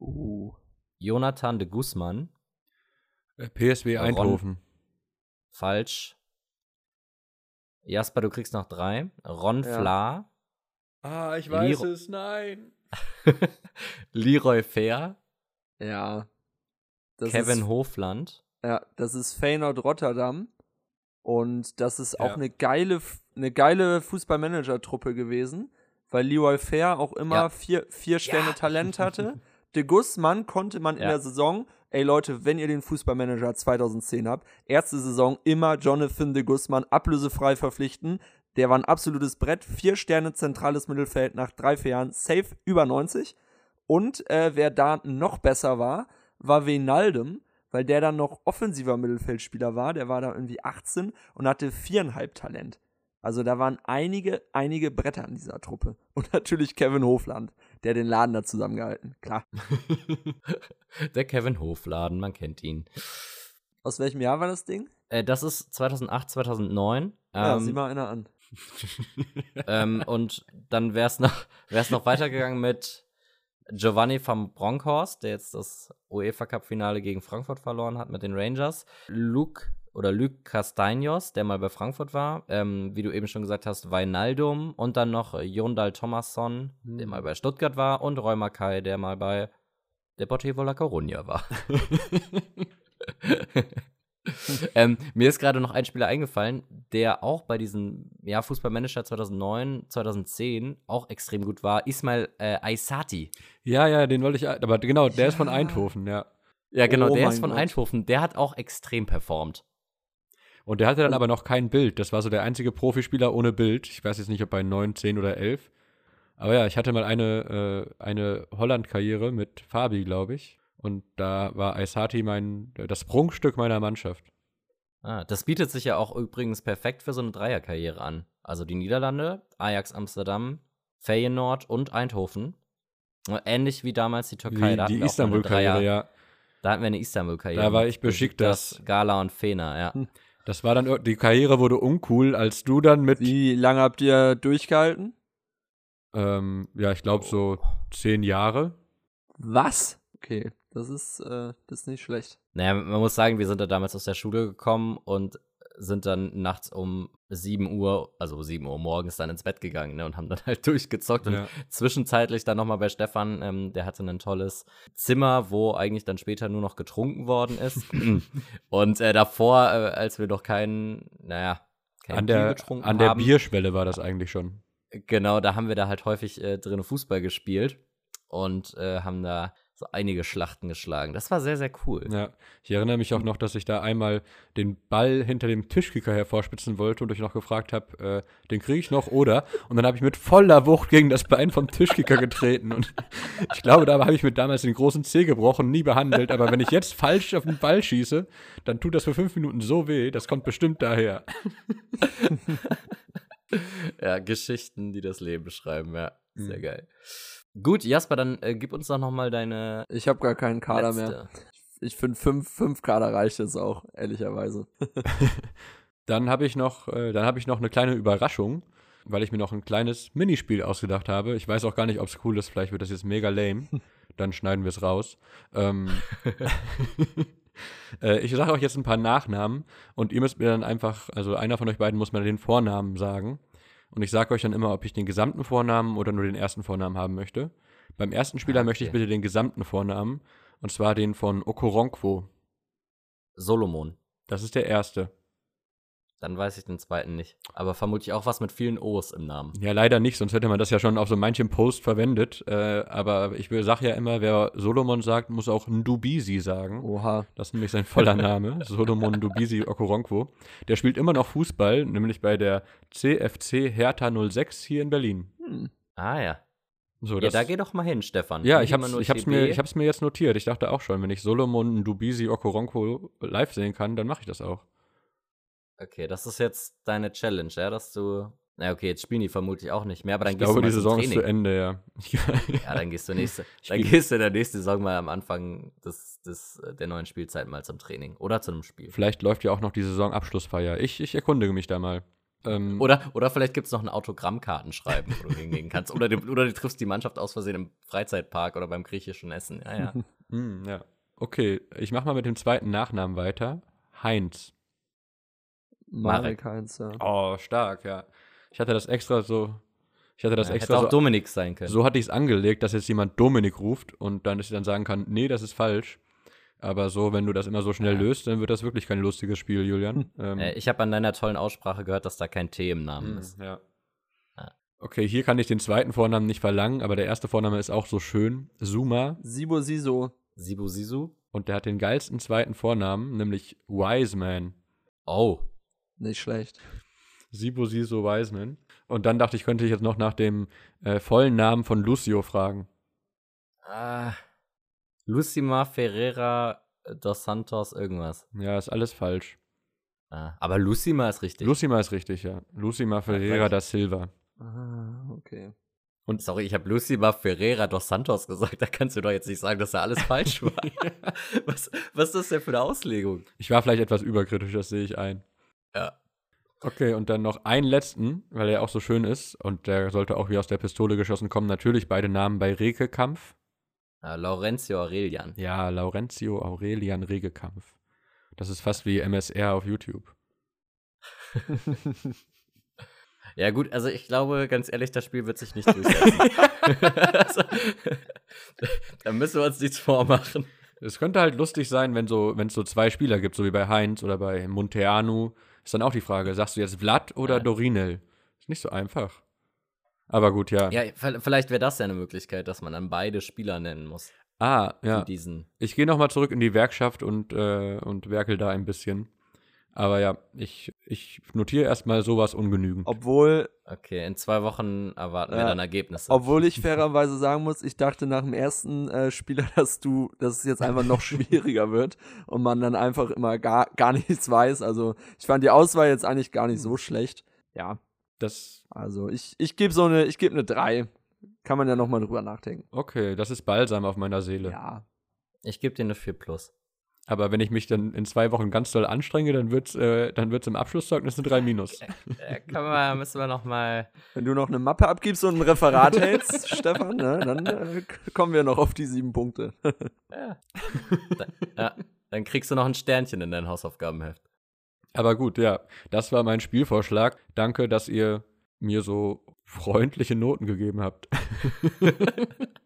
Uh. Jonathan de Guzman, Äh, PSW Ron. Eindhoven. falsch. Jasper, du kriegst noch drei. Ron Ja. Fla, Ah, ich weiß es, nein. Leroy Fair, Ja. Das Kevin ist, Hofland. Ja, das ist Feyenoord Rotterdam. Und das ist auch Ja. eine geile, eine geile Fußballmanager-Truppe gewesen, weil Leroy Fair auch immer Ja. vier, vier Sterne Talent hatte. De Guzman konnte man in Ja. der Saison, ey Leute, wenn ihr den Fußballmanager 2010 habt, erste Saison immer Jonathan de Guzman ablösefrei verpflichten. Der war ein absolutes Brett. Vier Sterne zentrales Mittelfeld nach drei, vier Jahren. Safe über 90. Und äh, wer da noch besser war, war Wijnaldum, weil der dann noch offensiver Mittelfeldspieler war. Der war da irgendwie 18 und hatte viereinhalb Talent. Also da waren einige, einige Bretter in dieser Truppe. Und natürlich Kevin Hofland, der den Laden da zusammengehalten. Klar. Der Kevin Hofladen, man kennt ihn. Aus welchem Jahr war das Ding? Äh, das ist 2008, 2009. Ja, Ähm, sieh mal einer an. ähm, und dann wäre es noch, wär's noch weitergegangen mit Giovanni van Bronckhorst, der jetzt das UEFA Cup Finale gegen Frankfurt verloren hat mit den Rangers. Luke oder Luc Castaños, der mal bei Frankfurt war. Ähm, wie du eben schon gesagt hast, Wijnaldum. Und dann noch Jondal Thomasson, der Hm. mal bei Stuttgart war. Und Mackay, der mal bei Deportivo La Coruña war. ähm, mir ist gerade noch ein Spieler eingefallen, der auch bei diesem ja, Fußballmanager 2009, 2010 auch extrem gut war. Ismail äh, Aysati. Ja, ja, den wollte ich, aber genau, der ist von Ja. Eindhoven, ja. Ja, genau, Oh der ist von Gott. Eindhoven. Der hat auch extrem performt. Und der hatte dann aber noch kein Bild. Das war so der einzige Profispieler ohne Bild. Ich weiß jetzt nicht, ob bei 9, 10 oder 11. Aber ja, ich hatte mal eine, äh, eine Holland-Karriere mit Fabi, glaube ich. Und da war Aysati mein, das Prunkstück meiner Mannschaft. Ah, das bietet sich ja auch übrigens perfekt für so eine Dreierkarriere an. Also die Niederlande, Ajax Amsterdam, Feyenoord und Eindhoven. Ähnlich wie damals die Türkei. Die, die Istanbul-Karriere, ja. Da hatten wir eine Istanbul-Karriere. Da war ich Besiktas. Besiktas, Gala und Fener, ja. Das war dann, die Karriere wurde uncool, als du dann mit, Wie lange habt ihr durchgehalten? Ähm, ja, ich glaube so zehn Jahre. Was? Okay, das ist, äh, das ist nicht schlecht. Naja, man muss sagen, wir sind da damals aus der Schule gekommen und sind dann nachts um 7 Uhr, also 7 Uhr morgens dann ins Bett gegangen ne, und haben dann halt durchgezockt. Ja. Und zwischenzeitlich dann nochmal bei Stefan, ähm, der hatte ein tolles Zimmer, wo eigentlich dann später nur noch getrunken worden ist. und äh, davor, äh, als wir noch keinen, naja, kein An Bier der, getrunken an der haben, Bierschwelle war das eigentlich schon. Genau, da haben wir da halt häufig äh, drin Fußball gespielt und äh, haben da so einige Schlachten geschlagen. Das war sehr, sehr cool. Ja, ich erinnere mich auch noch, dass ich da einmal den Ball hinter dem Tischkicker hervorspitzen wollte und euch noch gefragt habe, äh, den kriege ich noch oder? Und dann habe ich mit voller Wucht gegen das Bein vom Tischkicker getreten und ich glaube, da habe ich mir damals den großen Zeh gebrochen, nie behandelt, aber wenn ich jetzt falsch auf den Ball schieße, dann tut das für fünf Minuten so weh, das kommt bestimmt daher. Ja, Geschichten, die das Leben beschreiben, ja. Sehr Mhm. geil. Gut, Jasper, dann äh, gib uns doch noch mal deine Ich habe gar keinen Kader letzte. mehr. Ich finde, fünf, fünf Kader reicht jetzt auch, ehrlicherweise. Dann habe ich noch, äh, dann habe ich noch eine kleine Überraschung, weil ich mir noch ein kleines Minispiel ausgedacht habe. Ich weiß auch gar nicht, ob es cool ist. Vielleicht wird das jetzt mega lame. Dann schneiden wir es raus. Ähm, äh, ich sage euch jetzt ein paar Nachnamen und ihr müsst mir dann einfach, also einer von euch beiden muss mir den Vornamen sagen. Und ich sage euch dann immer, ob ich den gesamten Vornamen oder nur den ersten Vornamen haben möchte. Beim ersten Spieler Ah, möchte ich okay. bitte den gesamten Vornamen. Und zwar den von Okoronkwo. Solomon. Das ist der erste. Dann weiß ich den zweiten nicht. Aber vermutlich auch was mit vielen O's im Namen. Ja, leider nicht, sonst hätte man das ja schon auf so manchem Post verwendet. Äh, aber ich sage ja immer, wer Solomon sagt, muss auch Ndubisi sagen. Oha. Das ist nämlich sein voller Name, Solomon Ndubisi Okoronkwo. Der spielt immer noch Fußball, nämlich bei der CFC Hertha 06 hier in Berlin. Hm. Ah ja. So, Ja, das, da geh doch mal hin, Stefan. ja ich hab's, ich, hab's mir, ich hab's mir jetzt notiert. Ich dachte auch schon, wenn ich Solomon Ndubisi Okoronkwo live sehen kann, dann mache ich das auch. Okay, das ist jetzt deine Challenge, ja, dass du. Na okay, jetzt spielen die vermutlich auch nicht mehr, aber dann Ich gehst glaube, du mal die zum Saison ist zu. Ende, ja. Ja, dann gehst du nächste, dann gehst du in der nächsten Saison mal am Anfang des, des, äh, der neuen Spielzeit mal zum Training oder zu einem Spiel. Vielleicht läuft ja auch noch die Saisonabschlussfeier. Ich, ich erkundige mich da mal. Ähm, Oder, oder vielleicht gibt es noch ein Autogrammkartenschreiben, wo du hingehen kannst. Oder du, oder du triffst die Mannschaft aus Versehen im Freizeitpark oder beim griechischen Essen. Ja, ja. Hm, ja. Okay, ich mache mal mit dem zweiten Nachnamen weiter. Heinz. Marek Heinz, ja. Oh, stark, ja. Ich hatte das extra so. Ich hatte das ja hätte extra auch so. Dominik sein können. So hatte ich es angelegt, dass jetzt jemand Dominik ruft und dann, dass ich dann sagen kann, nee, das ist falsch. Aber so, wenn du das immer so schnell Ja. löst, dann wird das wirklich kein lustiges Spiel, Julian. Ähm, Äh, ich habe an deiner tollen Aussprache gehört, dass da kein T im Namen hm, ist. ja. Okay, hier kann ich den zweiten Vornamen nicht verlangen, aber der erste Vorname ist auch so schön. Suma. Sibo Siso. Sibu Sisu? Und der hat den geilsten zweiten Vornamen, nämlich Wiseman. Oh. Nicht schlecht. Sibo Siso Wiseman. Und dann dachte ich, könnte ich jetzt noch nach dem äh, vollen Namen von Lucio fragen. Ah. Lucima Ferreira dos Santos irgendwas. Ja, ist alles falsch. Ah, aber Lucima ist richtig. Lucima ist richtig, ja. Lucima Ferreira da Silva. Ah, okay. Sorry, ich habe Lucima Ferreira dos Santos gesagt. Da kannst du doch jetzt nicht sagen, dass da alles falsch war. was, was ist das denn für eine Auslegung? Ich war vielleicht etwas überkritisch, das sehe ich ein. Ja. Okay, und dann noch einen letzten, weil er auch so schön ist und der sollte auch wie aus der Pistole geschossen kommen. Natürlich beide Namen bei Reke-Kampf. Ah, Laurenzio Aurelian. Ja, Laurentio Aurelian Regekampf. Das ist fast wie MSR auf YouTube. Ja, gut, also ich glaube, ganz ehrlich, das Spiel wird sich nicht durchsetzen. also, da müssen wir uns nichts vormachen. Es könnte halt lustig sein, wenn so, wenn es so zwei Spieler gibt, so wie bei Heinz oder bei Monteanu. Ist dann auch die Frage, sagst du jetzt Vlad oder Ja. Dorinel? Ist nicht so einfach. Aber gut, ja. Ja, vielleicht wäre das ja eine Möglichkeit, dass man dann beide Spieler nennen muss. Ah, ja. Die diesen. Ich gehe nochmal zurück in die Werkschaft und, äh, und werkel da ein bisschen. Aber ja, ich, ich notiere erstmal sowas ungenügend. Obwohl, Okay, in zwei Wochen erwarten wir Ja. dann Ergebnisse. obwohl ich fairerweise sagen muss, ich dachte nach dem ersten äh, Spieler, dass du, dass es jetzt einfach noch schwieriger wird und man dann einfach immer gar, gar nichts weiß. Also ich fand die Auswahl jetzt eigentlich gar nicht so schlecht. Ja, Das, also ich, ich gebe so eine, ich gebe eine 3. Kann man ja nochmal drüber nachdenken. okay, das ist Balsam auf meiner Seele. Ja. Ich gebe dir eine 4 plus. Aber wenn ich mich dann in zwei Wochen ganz doll anstrenge, dann wird es äh, dann wird's im Abschlusszeugnis eine 3 minus. Äh, können wir, müssen wir noch mal. Wenn du noch eine Mappe abgibst und ein Referat hältst, Stefan, ne, dann äh, kommen wir noch auf die sieben Punkte. Ja. Da, ja. Dann kriegst du noch ein Sternchen in dein Hausaufgabenheft. Aber gut, ja, das war mein Spielvorschlag. Danke, dass ihr mir so freundliche Noten gegeben habt.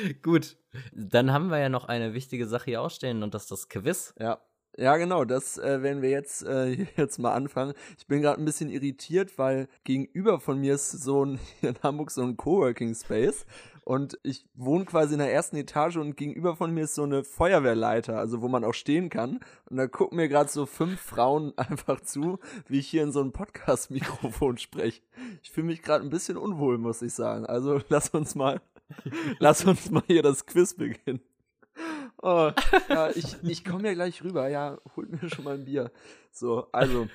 Gut, dann haben wir ja noch eine wichtige Sache hier ausstehen und das ist das Quiz. Ja. Ja, genau, das äh, werden wir jetzt, äh, jetzt mal anfangen. Ich bin gerade ein bisschen irritiert, weil gegenüber von mir ist so ein, in Hamburg so ein Coworking Space und ich wohne quasi in der ersten Etage und gegenüber von mir ist so eine Feuerwehrleiter, also wo man auch stehen kann. Und da gucken mir gerade so fünf Frauen einfach zu, wie ich hier in so ein Podcast-Mikrofon spreche. Ich fühle mich gerade ein bisschen unwohl, muss ich sagen. Also lass uns mal, lass uns mal hier das Quiz beginnen. Oh, ja, ich, ich komme ja gleich rüber. Ja, holt mir schon mal ein Bier. So, also,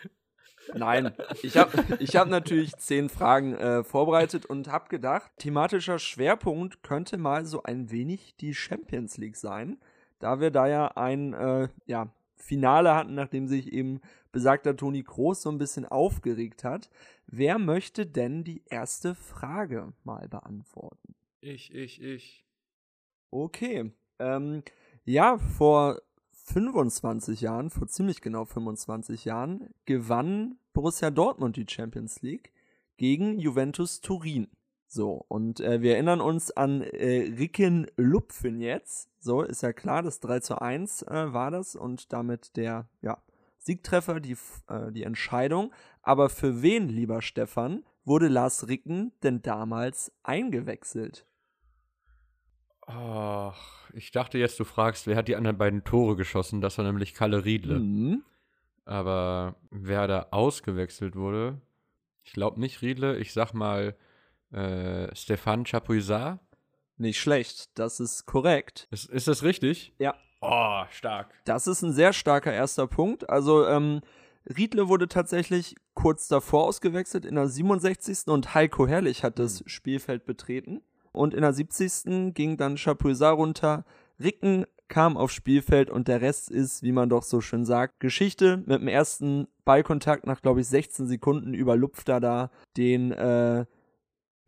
nein, ich habe ich hab natürlich zehn Fragen äh, vorbereitet und habe gedacht, thematischer Schwerpunkt könnte mal so ein wenig die Champions League sein, da wir da ja ein äh, ja, Finale hatten, nachdem sich eben besagter Toni Kroos so ein bisschen aufgeregt hat. Wer möchte denn die erste Frage mal beantworten? Ich, ich, ich. Okay. Ähm, ja, vor 25 Jahren, vor ziemlich genau 25 Jahren, gewann Borussia Dortmund die Champions League gegen Juventus Turin. So, und äh, wir erinnern uns an äh, Ricken Lupfen jetzt. So, ist ja klar, das 3 zu 1 äh, war das und damit der ja, Siegtreffer, die, äh, die Entscheidung. Aber für wen, lieber Stefan, wurde Lars Ricken denn damals eingewechselt? Ach, ich dachte jetzt, du fragst, wer hat die anderen beiden Tore geschossen? Das war nämlich Kalle Riedle. Mhm. Aber wer da ausgewechselt wurde, ich glaube nicht Riedle, ich sag mal äh, Stefan Chapuisat. Nicht schlecht, das ist korrekt. Ist, ist das richtig? Ja. Oh, stark. Das ist ein sehr starker erster Punkt. Also, ähm, Riedle wurde tatsächlich kurz davor ausgewechselt, in der 67. und Heiko Herrlich hat das Hm. Spielfeld betreten. Und in der 70. ging dann Chapuisat runter. Ricken kam aufs Spielfeld und der Rest ist, wie man doch so schön sagt, Geschichte. Mit dem ersten Ballkontakt nach, glaube ich, 16 Sekunden überlupft er da den äh,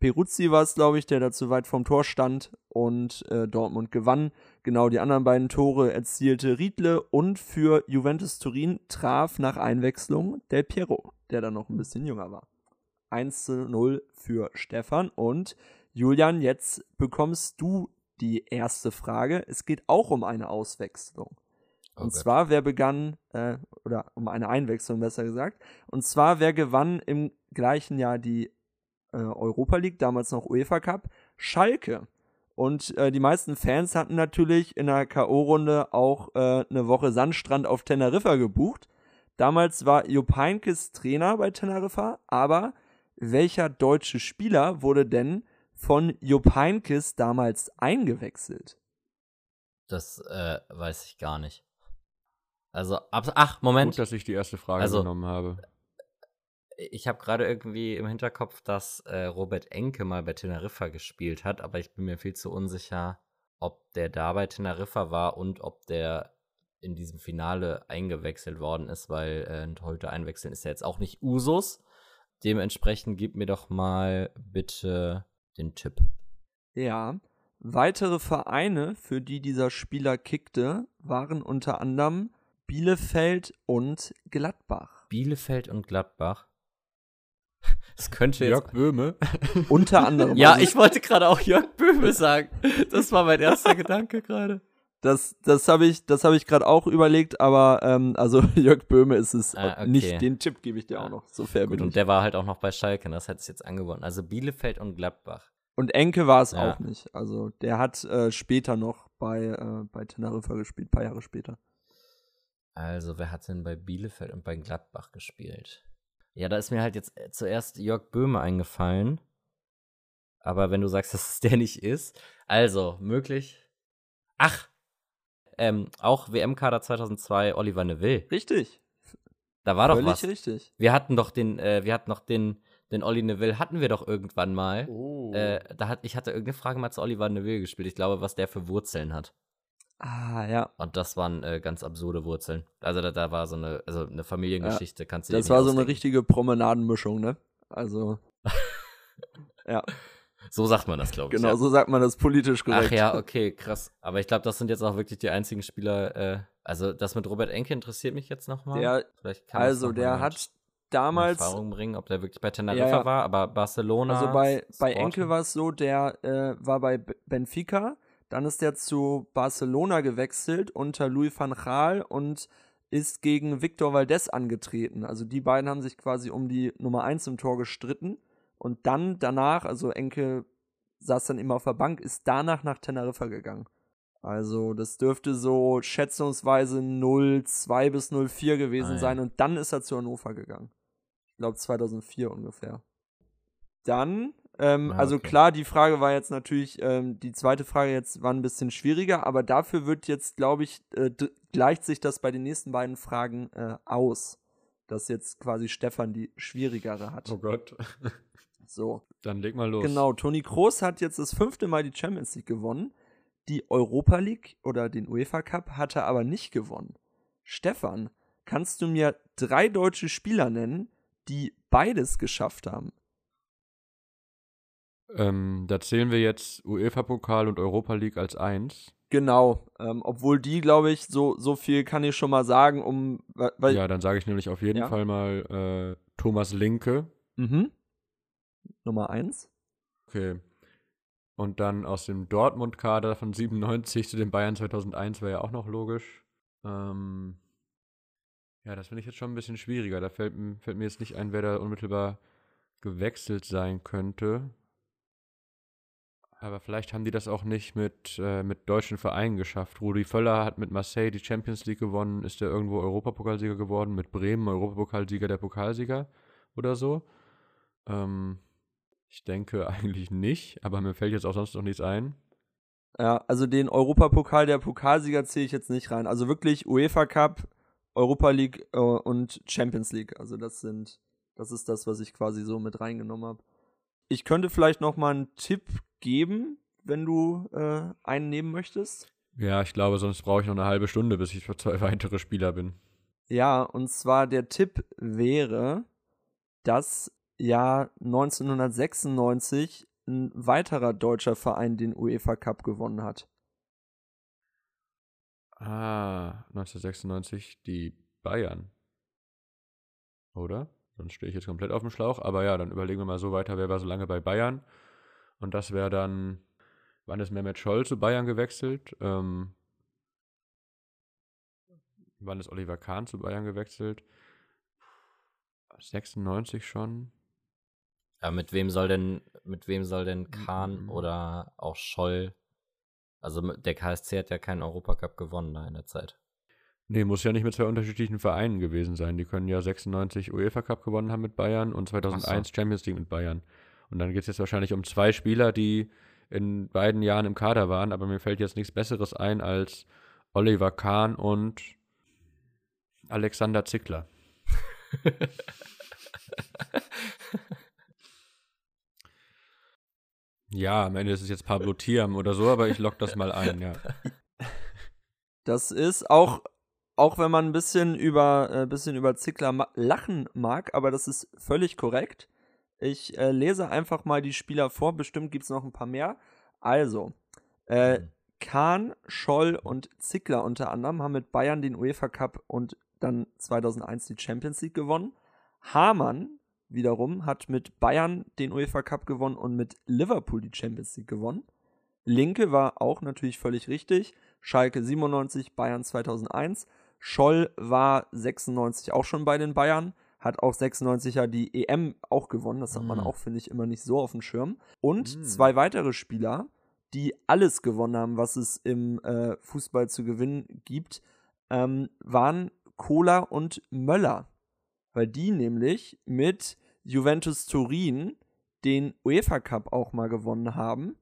Peruzzi war es, glaube ich, der da zu weit vom Tor stand und äh, Dortmund gewann. Genau die anderen beiden Tore erzielte Riedle und für Juventus Turin traf nach Einwechslung Del Piero, der dann noch ein bisschen jünger war. 1 zu 0 für Stefan und Julian, jetzt bekommst du die erste Frage. Es geht auch um eine Auswechslung. Oh Und Gott. zwar, wer begann, äh, oder um eine Einwechslung besser gesagt. Und zwar, wer gewann im gleichen Jahr die äh, Europa League, damals noch UEFA Cup? Schalke. Und äh, die meisten Fans hatten natürlich in der K.O.-Runde auch äh, eine Woche Sandstrand auf Teneriffa gebucht. Damals war Jupp Heynckes Trainer bei Teneriffa, aber welcher deutsche Spieler wurde denn von Jupp Heynckes damals eingewechselt? Das äh, weiß ich gar nicht. Also, ab, ach, Moment. Gut, dass ich die erste Frage Also- genommen habe. Ich habe gerade irgendwie im Hinterkopf, dass äh, Robert Enke mal bei Teneriffa gespielt hat, aber ich bin mir viel zu unsicher, ob der da bei Teneriffa war und ob der in diesem Finale eingewechselt worden ist, weil äh, Torhüter einwechseln ist ja jetzt auch nicht Usus. Dementsprechend gib mir doch mal bitte den Tipp. Ja. Weitere Vereine, für die dieser Spieler kickte, waren unter anderem Bielefeld und Gladbach. Bielefeld und Gladbach. Das könnte jetzt. Jörg Böhme. Unter anderem. Ja, also ich wollte gerade auch Jörg Böhme sagen. Das war mein erster Gedanke gerade. Das, das habe ich, das habe ich gerade auch überlegt, aber ähm, also Jörg Böhme ist es Ah, okay. nicht. Den Tipp gebe ich dir auch Ah, noch. So fair Gut, bin und ich. der war halt auch noch bei Schalke, das hätte es jetzt angeboten. Also Bielefeld und Gladbach. Und Enke war es Ja. auch nicht. Also der hat äh, später noch bei, äh, bei Teneriffa gespielt, paar Jahre später. Also, wer hat denn bei Bielefeld und bei Gladbach gespielt? Ja, da ist mir halt jetzt äh, zuerst Jörg Böhme eingefallen. Aber wenn du sagst, dass es der nicht ist, also möglich. Ach, ähm, auch WM-Kader 2002 Oliver Neville. Richtig. Da war doch Völlig was. richtig. Wir hatten doch den, äh, wir hatten noch den, den Olli Neville hatten wir doch irgendwann mal. Oh. Äh, da hat, ich hatte irgendeine Frage mal zu Oliver Neville gespielt. Ich glaube, was der für Wurzeln hat. Ah, ja. Und das waren äh, ganz absurde Wurzeln. Also da, da war so eine, also eine Familiengeschichte, kannst du dir Das war so eine richtige Promenadenmischung, ne? Also, ja, So sagt man das, glaube ich. genau, ja. so sagt man das politisch korrekt. Ach ja, okay, krass. Aber ich glaube, das sind jetzt auch wirklich die einzigen Spieler. Äh, also das mit Robert Enke interessiert mich jetzt nochmal. Der, Vielleicht kann also, der hat damals, Erfahrung bringen, ob der wirklich bei Teneriffa Ja, ja. war, aber Barcelona. also bei, bei Sporting. Enke war es so, der äh, war bei Benfica, dann ist der zu Barcelona gewechselt unter Louis van Gaal und ist gegen Victor Valdez angetreten. Also die beiden haben sich quasi um die Nummer 1 im Tor gestritten. Und dann danach, also Enke saß dann immer auf der Bank, ist danach nach Teneriffa gegangen. Also das dürfte so schätzungsweise 02 bis 04 gewesen Ah, ja. sein. Und dann ist er zu Hannover gegangen. Ich glaube 2004 ungefähr. Dann, ähm, Ah, also okay. klar, die Frage war jetzt natürlich, ähm, die zweite Frage jetzt war ein bisschen schwieriger, aber dafür wird jetzt, glaube ich, äh, gleicht sich das bei den nächsten beiden Fragen äh, aus. Dass jetzt quasi Stefan die schwierigere hat. Oh Gott. So. Dann leg mal los. Genau, Toni Kroos hat jetzt das fünfte Mal die Champions League gewonnen. Die Europa League oder den UEFA Cup hat er aber nicht gewonnen. Stefan, kannst du mir drei deutsche Spieler nennen, die beides geschafft haben? Ähm, da zählen wir jetzt UEFA-Pokal und Europa League als eins. Genau, ähm, obwohl die, glaube ich, so, so viel kann ich schon mal sagen, um, weil, ja, dann sage ich nämlich auf jeden Ja. Fall mal äh, Thomas Linke. mhm. Nummer eins. Okay. Und dann aus dem Dortmund-Kader von 97 zu den Bayern 2001 wäre ja auch noch logisch. Ähm, ja, das finde ich jetzt schon ein bisschen schwieriger. Da fällt, fällt mir jetzt nicht ein, wer da unmittelbar gewechselt sein könnte. Aber vielleicht haben die das auch nicht mit, äh, mit deutschen Vereinen geschafft. Rudi Völler hat mit Marseille die Champions League gewonnen, ist er irgendwo Europapokalsieger geworden, mit Bremen Europapokalsieger der Pokalsieger oder so. Ähm, ich denke eigentlich nicht, aber mir fällt jetzt auch sonst noch nichts ein. Ja, also den Europapokal der Pokalsieger zähle ich jetzt nicht rein. Also wirklich UEFA Cup, Europa League äh, und Champions League. Also das sind, das ist das, was ich quasi so mit reingenommen habe. Ich könnte vielleicht noch mal einen Tipp geben, wenn du äh, einen nehmen möchtest. Ja, ich glaube, sonst brauche ich noch eine halbe Stunde, bis ich für zwei weitere Spieler bin. Ja, und zwar der Tipp wäre, dass Jahr 1996 ein weiterer deutscher Verein den UEFA Cup gewonnen hat. Ah, 1996 die Bayern. Oder? Sonst stehe ich jetzt komplett auf dem Schlauch. Aber ja, dann überlegen wir mal so weiter, wer war so lange bei Bayern. Und das wäre dann, wann ist Mehmet Scholl zu Bayern gewechselt? Ähm, wann ist Oliver Kahn zu Bayern gewechselt? 96 schon. Ja, mit wem soll denn, mit wem soll denn Kahn Mhm. oder auch Scholl? Also der KSC hat ja keinen Europacup gewonnen da in der Zeit. Nee, muss ja nicht mit zwei unterschiedlichen Vereinen gewesen sein. Die können ja 96 UEFA Cup gewonnen haben mit Bayern und 2001 Champions League mit Bayern. Und dann geht es jetzt wahrscheinlich um zwei Spieler, die in beiden Jahren im Kader waren, aber mir fällt jetzt nichts Besseres ein als Oliver Kahn und Alexander Zickler. Ja, am Ende ist es jetzt Pablo Thiam oder so, aber ich lock das mal ein, ja. Das ist auch, auch wenn man ein bisschen über, äh, bisschen über Zickler ma lachen mag, aber das ist völlig korrekt. Ich äh, lese einfach mal die Spieler vor, bestimmt gibt es noch ein paar mehr. Also, äh, Mhm. Kahn, Scholl und Zickler unter anderem haben mit Bayern den UEFA Cup und dann 2001 die Champions League gewonnen. Hamann wiederum hat mit Bayern den UEFA Cup gewonnen und mit Liverpool die Champions League gewonnen. Linke war auch natürlich völlig richtig. Schalke 97, Bayern 2001. Scholl war 96 auch schon bei den Bayern, hat auch 96er die EM auch gewonnen. Das hat man Mm. auch, finde ich, immer nicht so auf dem Schirm. Und Mm. zwei weitere Spieler, die alles gewonnen haben, was es im äh, Fußball zu gewinnen gibt, ähm, waren Kohler und Möller. Weil die nämlich mit Juventus Turin den UEFA Cup auch mal gewonnen haben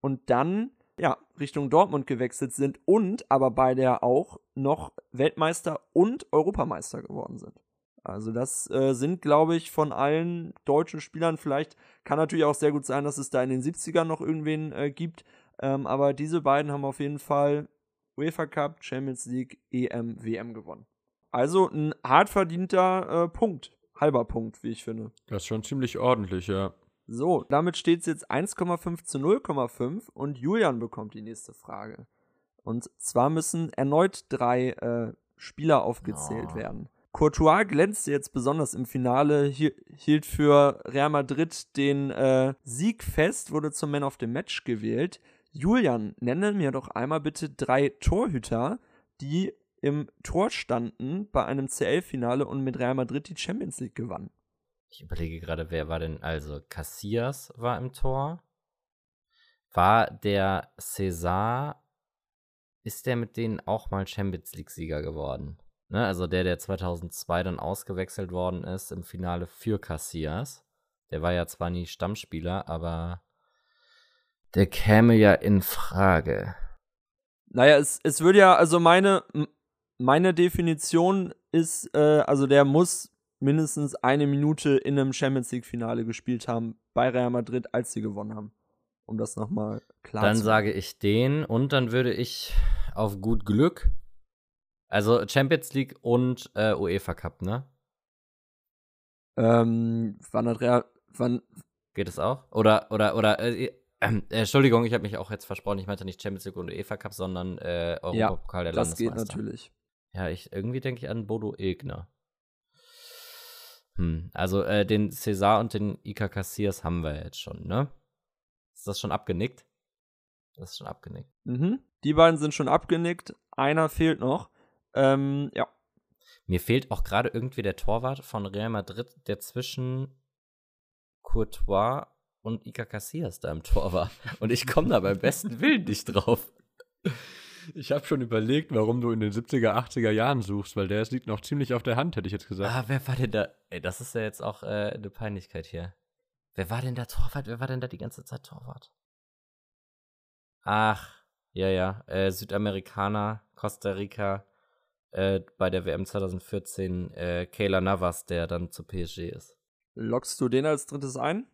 und dann ja Richtung Dortmund gewechselt sind und aber beide ja auch noch Weltmeister und Europameister geworden sind. Also das äh, sind, glaube ich, von allen deutschen Spielern vielleicht, kann natürlich auch sehr gut sein, dass es da in den 70ern noch irgendwen äh, gibt, ähm, aber diese beiden haben auf jeden Fall UEFA Cup, Champions League, EM, WM gewonnen. Also ein hart verdienter äh, Punkt. Halber Punkt, wie ich finde. Das ist schon ziemlich ordentlich, ja. So, damit steht es jetzt 1,5 zu 0,5 und Julian bekommt die nächste Frage. Und zwar müssen erneut drei äh, Spieler aufgezählt Oh. werden. Courtois glänzte jetzt besonders im Finale, hi- hielt für Real Madrid den äh, Sieg fest, wurde zum Man of the Match gewählt. Julian, nenne mir doch einmal bitte drei Torhüter, die im Tor standen bei einem CL-Finale und mit Real Madrid die Champions League gewannen. Ich überlege gerade, wer war denn, also Cassias war im Tor. War der César, ist der mit denen auch mal Champions League-Sieger geworden? Ne? Also der, der 2002 dann ausgewechselt worden ist im Finale für Cassias. Der war ja zwar nie Stammspieler, aber der käme ja in Frage. Naja, es, es würde ja, also meine, meine Definition ist, äh, also der muss mindestens eine Minute in einem Champions League-Finale gespielt haben bei Real Madrid, als sie gewonnen haben. Um das nochmal klar Dann zu sage ich den und dann würde ich auf gut Glück, also Champions League und äh, UEFA Cup, ne? ähm, wann hat Real, wann, Geht es auch? Oder, oder, oder, äh, äh, äh, Entschuldigung, ich habe mich auch jetzt versprochen, ich meinte nicht Champions League und UEFA Cup, sondern äh, Europapokal der das geht Landesmeister. natürlich. Ja, ich, irgendwie denke ich an Bodo Ilgner. Hm, also äh, den César und den Ika Cassias haben wir jetzt schon, ne? Ist das schon abgenickt? Das ist schon abgenickt. Mhm. Die beiden sind schon abgenickt, einer fehlt noch. Ähm, ja, Mir fehlt auch gerade irgendwie der Torwart von Real Madrid, der zwischen Courtois und Ika Casillas da im Tor war. Und ich komme da beim besten Willen nicht drauf. Ich habe schon überlegt, warum du in den 70er, 80er Jahren suchst, weil der liegt noch ziemlich auf der Hand, hätte ich jetzt gesagt. Ah, wer war denn da? Ey, das ist ja jetzt auch äh, eine Peinlichkeit hier. Wer war denn da Torwart? Wer war denn da die ganze Zeit Torwart? Ach, ja, ja. Äh, Südamerikaner, Costa Rica, äh, bei der WM 2014, äh, Kayla Navas, der dann zu PSG ist. lockst du den als drittes ein?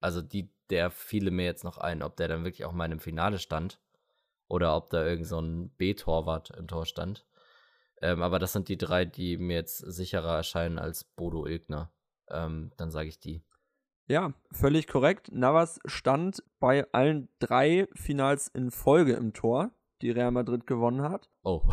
Also die, der fiele mir jetzt noch ein, ob der dann wirklich auch mal einem Finale stand oder ob da irgend so ein B-Torwart im Tor stand. Ähm, aber das sind die drei, die mir jetzt sicherer erscheinen als Bodo Ilgner. Ähm, dann sage ich die. Ja, völlig korrekt. Navas stand bei allen drei Finals in Folge im Tor, die Real Madrid gewonnen hat. Oh.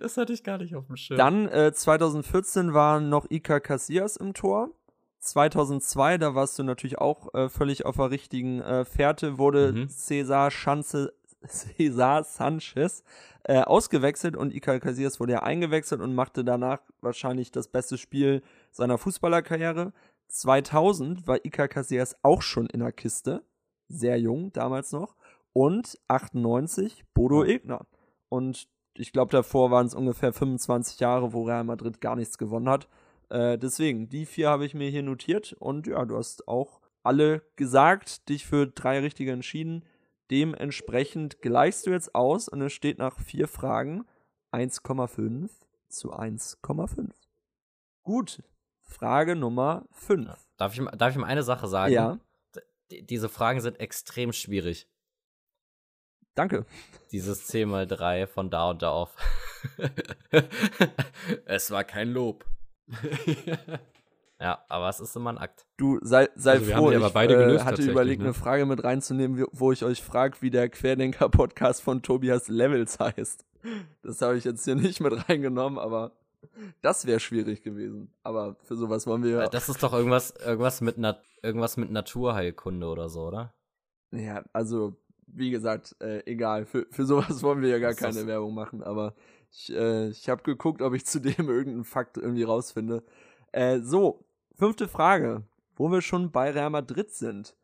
das hatte ich gar nicht auf dem Schirm. Dann äh, 2014 war noch Iker Casillas im Tor. 2002, da warst du natürlich auch äh, völlig auf der richtigen äh, Fährte, wurde Mhm. Cesar, Schanze, Cesar Sanchez äh, ausgewechselt und Iker Casillas wurde ja eingewechselt und machte danach wahrscheinlich das beste Spiel seiner Fußballerkarriere. 2000 war Iker Casillas auch schon in der Kiste, sehr jung damals noch. Und 98 Bodo Ja. Ilgner. Und ich glaube, davor waren es ungefähr 25 Jahre, wo Real Madrid gar nichts gewonnen hat. Äh, deswegen, die vier habe ich mir hier notiert. Und ja, du hast auch alle gesagt, dich für drei richtige entschieden. Dementsprechend gleichst du jetzt aus und es steht nach vier Fragen 1,5 zu 1,5. Gut, Frage Nummer 5. Ja. Darf, ich, mal- darf ich mal eine Sache sagen? Ja, D diese Fragen sind extrem schwierig. danke. Dieses 10 mal 3 von da und da auf. es war kein Lob. Ja, aber es ist immer ein Akt. Du sei, sei Also froh, ich beide äh, gelöst hatte überlegt, ne? eine Frage mit reinzunehmen, wo ich euch frage, wie der Querdenker-Podcast von Tobias Levels heißt. Das habe ich jetzt hier nicht mit reingenommen, aber das wäre schwierig gewesen. Aber für sowas wollen wir Äh, Das ist doch irgendwas, irgendwas, mit Nat irgendwas mit Naturheilkunde oder so, oder? Ja, also, wie gesagt, äh, egal. Für, für sowas wollen wir ja gar keine Werbung machen, aber ich, äh, ich habe geguckt, ob ich zu dem irgendeinen Fakt irgendwie rausfinde. Äh, so, fünfte Frage, wo wir schon bei Real Madrid sind.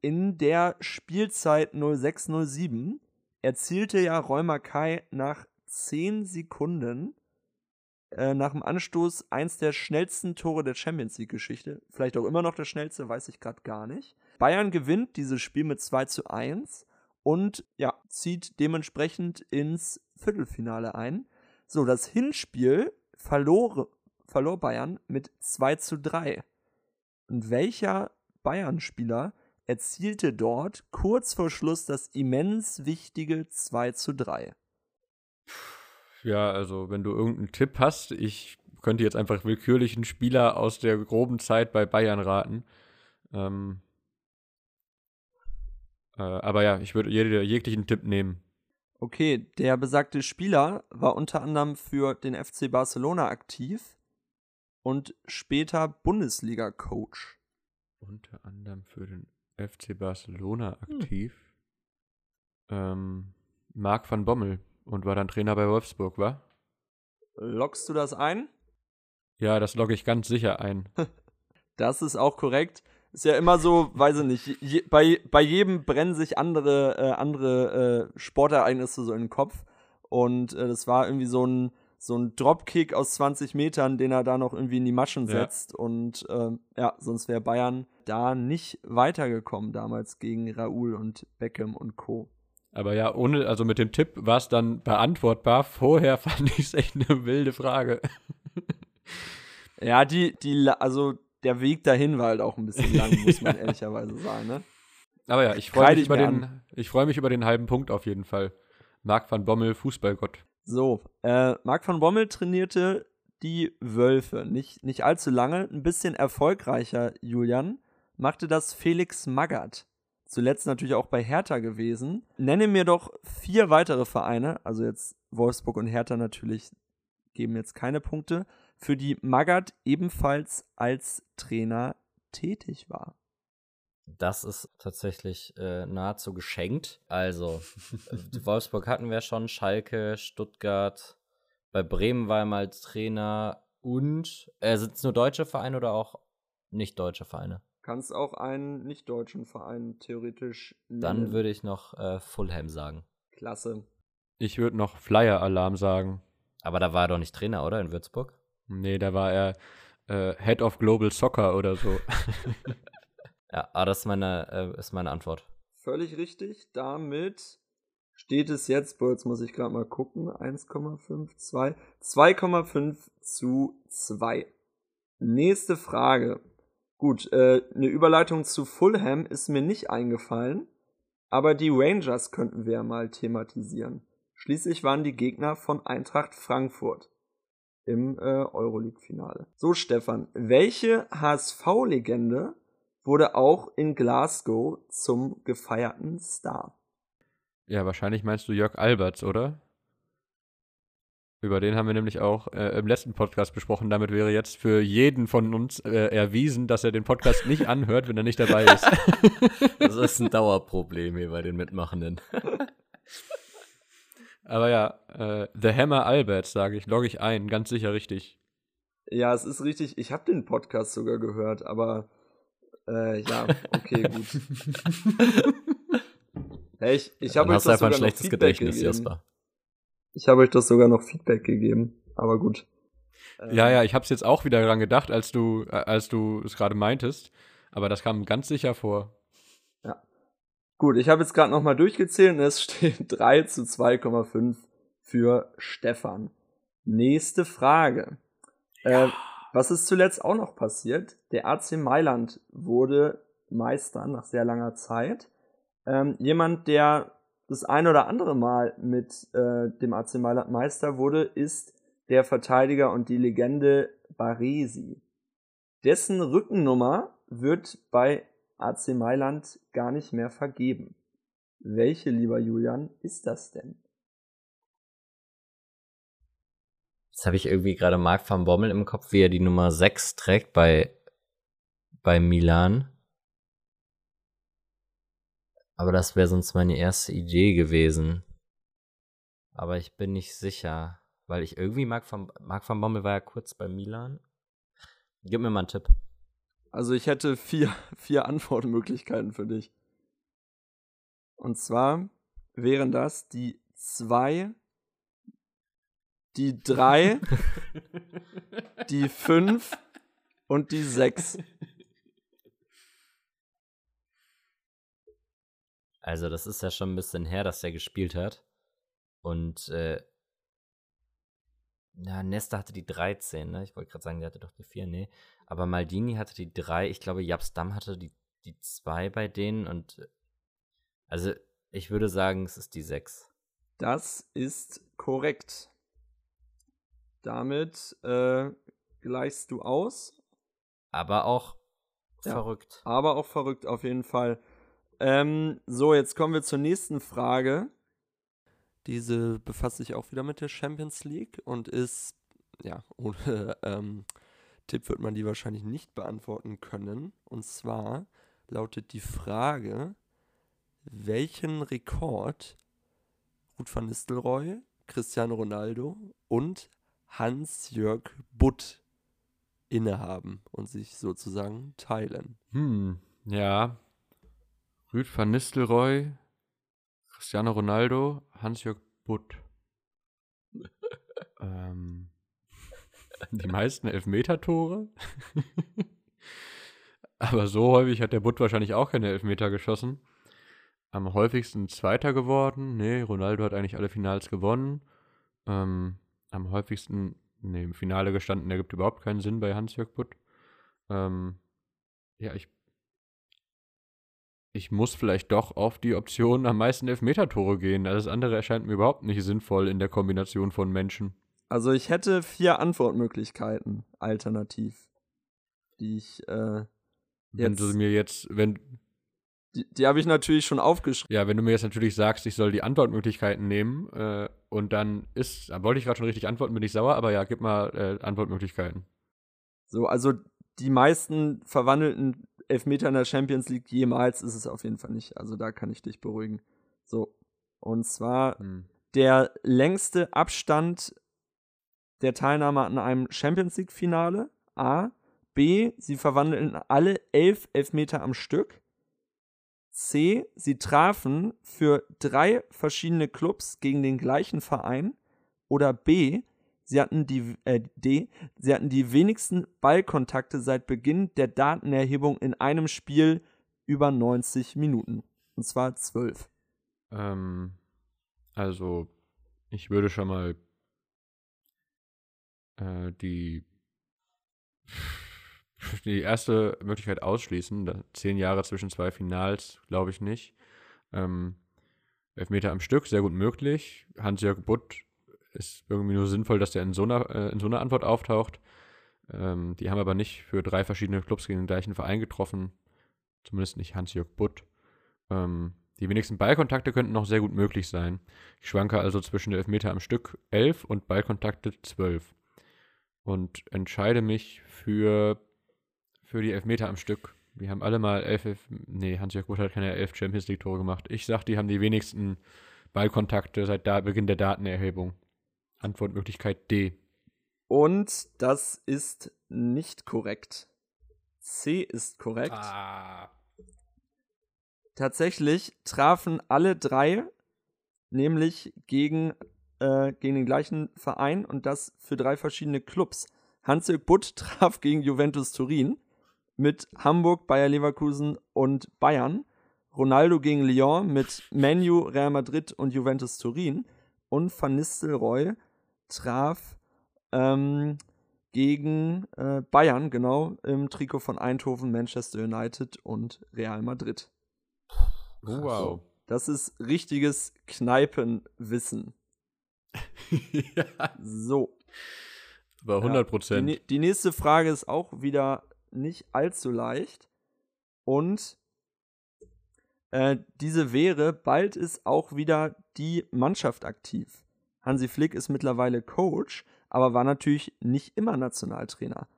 In der Spielzeit 06-07 erzielte ja Roy Kai nach 10 Sekunden äh, nach dem Anstoß eins der schnellsten Tore der Champions League-Geschichte. Vielleicht auch immer noch der schnellste, weiß ich gerade gar nicht. Bayern gewinnt dieses Spiel mit 2 zu 1 und ja, zieht dementsprechend ins Viertelfinale ein. So, das Hinspiel verlor, verlor Bayern mit 2 zu 3. Und welcher Bayern-Spieler erzielte dort kurz vor Schluss das immens wichtige 2 zu 3. Ja, also wenn du irgendeinen Tipp hast, ich könnte jetzt einfach willkürlichen Spieler aus der groben Zeit bei Bayern raten. Ähm, äh, aber ja, ich würde jeglichen Tipp nehmen. Okay, der besagte Spieler war unter anderem für den FC Barcelona aktiv und später Bundesliga-Coach. Unter anderem für den FC Barcelona hm. aktiv. Hm. Ähm, Marc van Bommel und war dann Trainer bei Wolfsburg, war? Lockst du das ein? Ja, das logge ich ganz sicher ein. das ist auch korrekt. Ist ja immer so, weiß ich nicht, je, bei, bei jedem brennen sich andere, äh, andere äh, Sportereignisse so in den Kopf. Und äh, das war irgendwie so ein, so ein Dropkick aus 20 Metern, den er da noch irgendwie in die Maschen setzt. Ja. Und ähm, ja, sonst wäre Bayern da nicht weitergekommen damals gegen Raoul und Beckham und Co. Aber ja, ohne, also mit dem Tipp war es dann beantwortbar. Vorher fand ich es echt eine wilde Frage. ja, die, die, also der Weg dahin war halt auch ein bisschen lang, muss man ehrlicherweise sagen, ne? Aber ja, ich freue mich, über den, freu mich über den halben Punkt auf jeden Fall. Marc van Bommel, Fußballgott. So, äh, Marc van Bommel trainierte die Wölfe. Nicht, nicht allzu lange, ein bisschen erfolgreicher, Julian, machte das Felix Magath. Zuletzt natürlich auch bei Hertha gewesen. Nenne mir doch vier weitere Vereine, also jetzt Wolfsburg und Hertha natürlich geben jetzt keine Punkte, für die Magath ebenfalls als Trainer tätig war. Das ist tatsächlich äh, nahezu geschenkt. Also, Wolfsburg hatten wir schon, Schalke, Stuttgart, bei Bremen war er mal Trainer und äh, sind es nur deutsche Vereine oder auch nicht deutsche Vereine? Kannst auch einen nicht deutschen Verein theoretisch nennen. Dann würde ich noch äh, Fulham sagen. Klasse. Ich würde noch Flyer-Alarm sagen. Aber da war er doch nicht Trainer, oder? In Würzburg? Nee, da war er äh, Head of Global Soccer oder so. ja, aber das ist meine, äh, ist meine Antwort. Völlig richtig. Damit steht es jetzt, boah, jetzt muss ich gerade mal gucken, 1,52, 2,5 zu 2. Nächste Frage. Gut, äh, eine Überleitung zu Fulham ist mir nicht eingefallen, aber die Rangers könnten wir ja mal thematisieren. Schließlich waren die Gegner von Eintracht Frankfurt im äh, Euroleague-Finale. So, Stefan, welche HSV-Legende wurde auch in Glasgow zum gefeierten Star? Ja, wahrscheinlich meinst du Jörg Alberts, oder? Über den haben wir nämlich auch äh, im letzten Podcast besprochen. Damit wäre jetzt für jeden von uns äh, erwiesen, dass er den Podcast nicht anhört, wenn er nicht dabei ist. das ist ein Dauerproblem hier bei den Mitmachenden. Aber ja, äh, The Hammer Albert, sage ich, logge ich ein, ganz sicher richtig. Ja, es ist richtig. Ich habe den Podcast sogar gehört, aber äh, ja, okay, gut. hey, ich ich habe euch das sogar ein schlechtes Gedächtnis, gegeben. Jasper. Ich habe euch das sogar noch Feedback gegeben, aber gut. Ähm, ja, ja, ich habe es jetzt auch wieder dran gedacht, als du, äh, als du es gerade meintest, aber das kam ganz sicher vor. Gut, ich habe jetzt gerade nochmal durchgezählt und es steht 3 zu 2,5 für Stefan. Nächste Frage. Ja. Äh, was ist zuletzt auch noch passiert? Der AC Mailand wurde Meister nach sehr langer Zeit. Ähm, jemand, der das ein oder andere Mal mit äh, dem AC Mailand Meister wurde, ist der Verteidiger und die Legende Baresi. Dessen Rückennummer wird bei AC Mailand gar nicht mehr vergeben. Welche, lieber Julian, ist das denn? Jetzt habe ich irgendwie gerade Marc van Bommel im Kopf, wie er die Nummer 6 trägt bei, bei Milan. Aber das wäre sonst meine erste Idee gewesen. Aber ich bin nicht sicher, weil ich irgendwie Marc van, Marc van Bommel war ja kurz bei Milan. Gib mir mal einen Tipp. Also ich hätte vier, vier Antwortmöglichkeiten für dich. Und zwar wären das die zwei, die drei, die fünf und die sechs. Also das ist ja schon ein bisschen her, dass er gespielt hat. Und äh, ja, Nesta hatte die 13, ne? Ich wollte gerade sagen, der hatte doch die 4, nee. Aber Maldini hatte die 3. Ich glaube, Japs Damm hatte die die 2 bei denen und also ich würde sagen, es ist die 6. Das ist korrekt. Damit äh, gleichst du aus. Aber auch Ja. verrückt. Aber auch verrückt auf jeden Fall. Ähm, so, jetzt kommen wir zur nächsten Frage. Diese befasst sich auch wieder mit der Champions League und ist, ja, ohne ähm, Tipp wird man die wahrscheinlich nicht beantworten können. Und zwar lautet die Frage, welchen Rekord Ruth van Nistelrooy, Cristiano Ronaldo und Hans-Jörg Butt innehaben und sich sozusagen teilen. Hm, ja. Rüd van Nistelrooy, Cristiano Ronaldo, Hans-Jörg Butt. ähm, die meisten Elfmeter-Tore. Aber so häufig hat der Butt wahrscheinlich auch keine Elfmeter geschossen. Am häufigsten Zweiter geworden. Nee, Ronaldo hat eigentlich alle Finals gewonnen. Ähm, am häufigsten, nee, im Finale gestanden, ergibt überhaupt keinen Sinn bei Hans-Jörg Butt. Ähm, ja, ich ich muss vielleicht doch auf die Option am meisten Elfmeter-Tore gehen. Alles andere erscheint mir überhaupt nicht sinnvoll in der Kombination von Menschen. Also ich hätte vier Antwortmöglichkeiten alternativ, die ich, äh, Wenn Jetzt- du mir jetzt, wenn, die, die habe ich natürlich schon aufgeschrieben. ja, wenn du mir jetzt natürlich sagst, ich soll die Antwortmöglichkeiten nehmen, äh, und dann ist, da wollte ich gerade schon richtig antworten, bin ich sauer, aber ja, gib mal äh, Antwortmöglichkeiten. So, also die meisten verwandelten Elfmeter in der Champions League jemals ist es auf jeden Fall nicht. Also da kann ich dich beruhigen. So, und zwar Hm. der längste Abstand der Teilnahme an einem Champions League Finale. A. B. Sie verwandelten alle elf Elfmeter am Stück. C. Sie trafen für drei verschiedene Clubs gegen den gleichen Verein. Oder B. Sie hatten die, äh, D. Sie hatten die wenigsten Ballkontakte seit Beginn der Datenerhebung in einem Spiel über 90 Minuten. Und zwar 12. Ähm, also, ich würde schon mal äh, die, die erste Möglichkeit ausschließen. Da, zehn Jahre zwischen zwei Finals, glaube ich nicht. Ähm, Elfmeter am Stück, sehr gut möglich. Hans-Jörg Butt ist irgendwie nur sinnvoll, dass der in so einer, äh, in so einer Antwort auftaucht. Ähm, die haben aber nicht für drei verschiedene Clubs gegen den gleichen Verein getroffen. Zumindest nicht Hans-Jörg Butt. Ähm, die wenigsten Ballkontakte könnten noch sehr gut möglich sein. Ich schwanke also zwischen Elfmeter am Stück 11 und Ballkontakte 12. Und entscheide mich für, für die Elfmeter am Stück. Die haben alle mal elf, elf nee, Hans-Jörg Butt hat keine elf Champions League-Tore gemacht. Ich sag, die haben die wenigsten Ballkontakte seit da Beginn der Datenerhebung. Antwortmöglichkeit D. Und das ist nicht korrekt. C ist korrekt. Ah. Tatsächlich trafen alle drei, nämlich gegen, äh, gegen den gleichen Verein und das für drei verschiedene Clubs. Hans-Jörg Butt traf gegen Juventus Turin mit Hamburg, Bayer Leverkusen und Bayern. Ronaldo gegen Lyon mit Manu, Real Madrid und Juventus Turin. Und Van Nistelrooy traf ähm, gegen äh, Bayern, genau, im Trikot von Eindhoven, Manchester United und Real Madrid. Wow. Das ist richtiges Kneipenwissen. ja, So. aber 100 Prozent. Die, die nächste Frage ist auch wieder nicht allzu leicht. Und äh, diese wäre, bald ist auch wieder die Mannschaft aktiv. Hansi Flick ist mittlerweile Coach, aber war natürlich nicht immer Nationaltrainer.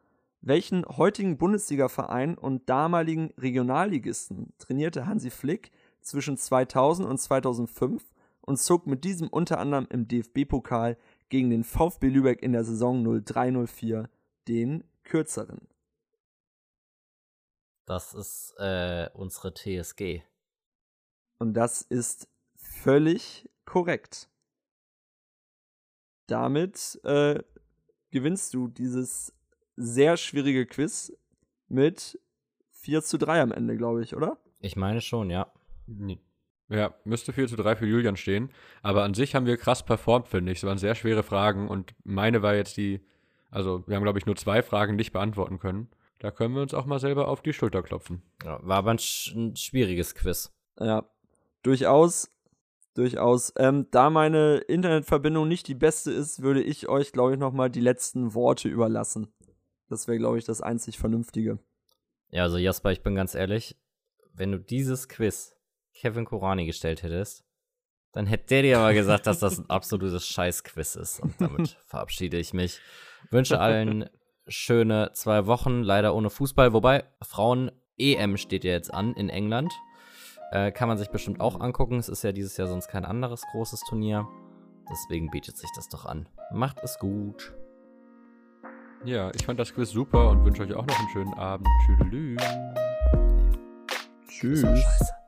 Welchen heutigen Bundesliga-Verein und damaligen Regionalligisten trainierte Hansi Flick zwischen 2000 und 2005 und zog mit diesem unter anderem im DFB-Pokal gegen den VfB Lübeck in der Saison 0304 den kürzeren. Das ist äh, unsere TSG. Und das ist völlig korrekt. Damit äh, gewinnst du dieses sehr schwierige Quiz mit 4 zu 3 am Ende, glaube ich, oder? Ich meine schon, ja. Ja, müsste 4 zu 3 für Julian stehen. Aber an sich haben wir krass performt, finde ich. Es waren sehr schwere Fragen und meine war jetzt die, also wir haben, glaube ich, nur zwei Fragen nicht beantworten können. Da können wir uns auch mal selber auf die Schulter klopfen. Ja, war aber ein, sch ein schwieriges Quiz. Ja, durchaus. Durchaus. Ähm, da meine Internetverbindung nicht die beste ist, würde ich euch, glaube ich, nochmal die letzten Worte überlassen. Das wäre, glaube ich, das einzig Vernünftige. Ja, also Jasper, ich bin ganz ehrlich, wenn du dieses Quiz Kevin Korani gestellt hättest, dann hätte der dir aber gesagt, dass das ein absolutes Scheißquiz ist. Und damit verabschiede ich mich. Wünsche allen schöne zwei Wochen, leider ohne Fußball. Wobei, Frauen-EM steht ja jetzt an in England. Äh, kann man sich bestimmt auch angucken. Es ist ja dieses Jahr sonst kein anderes großes Turnier. Deswegen bietet sich das doch an. Macht es gut. Ja, ich fand das Quiz super und wünsche euch auch noch einen schönen Abend. Tschüdelü. Tschüss. Scheiße.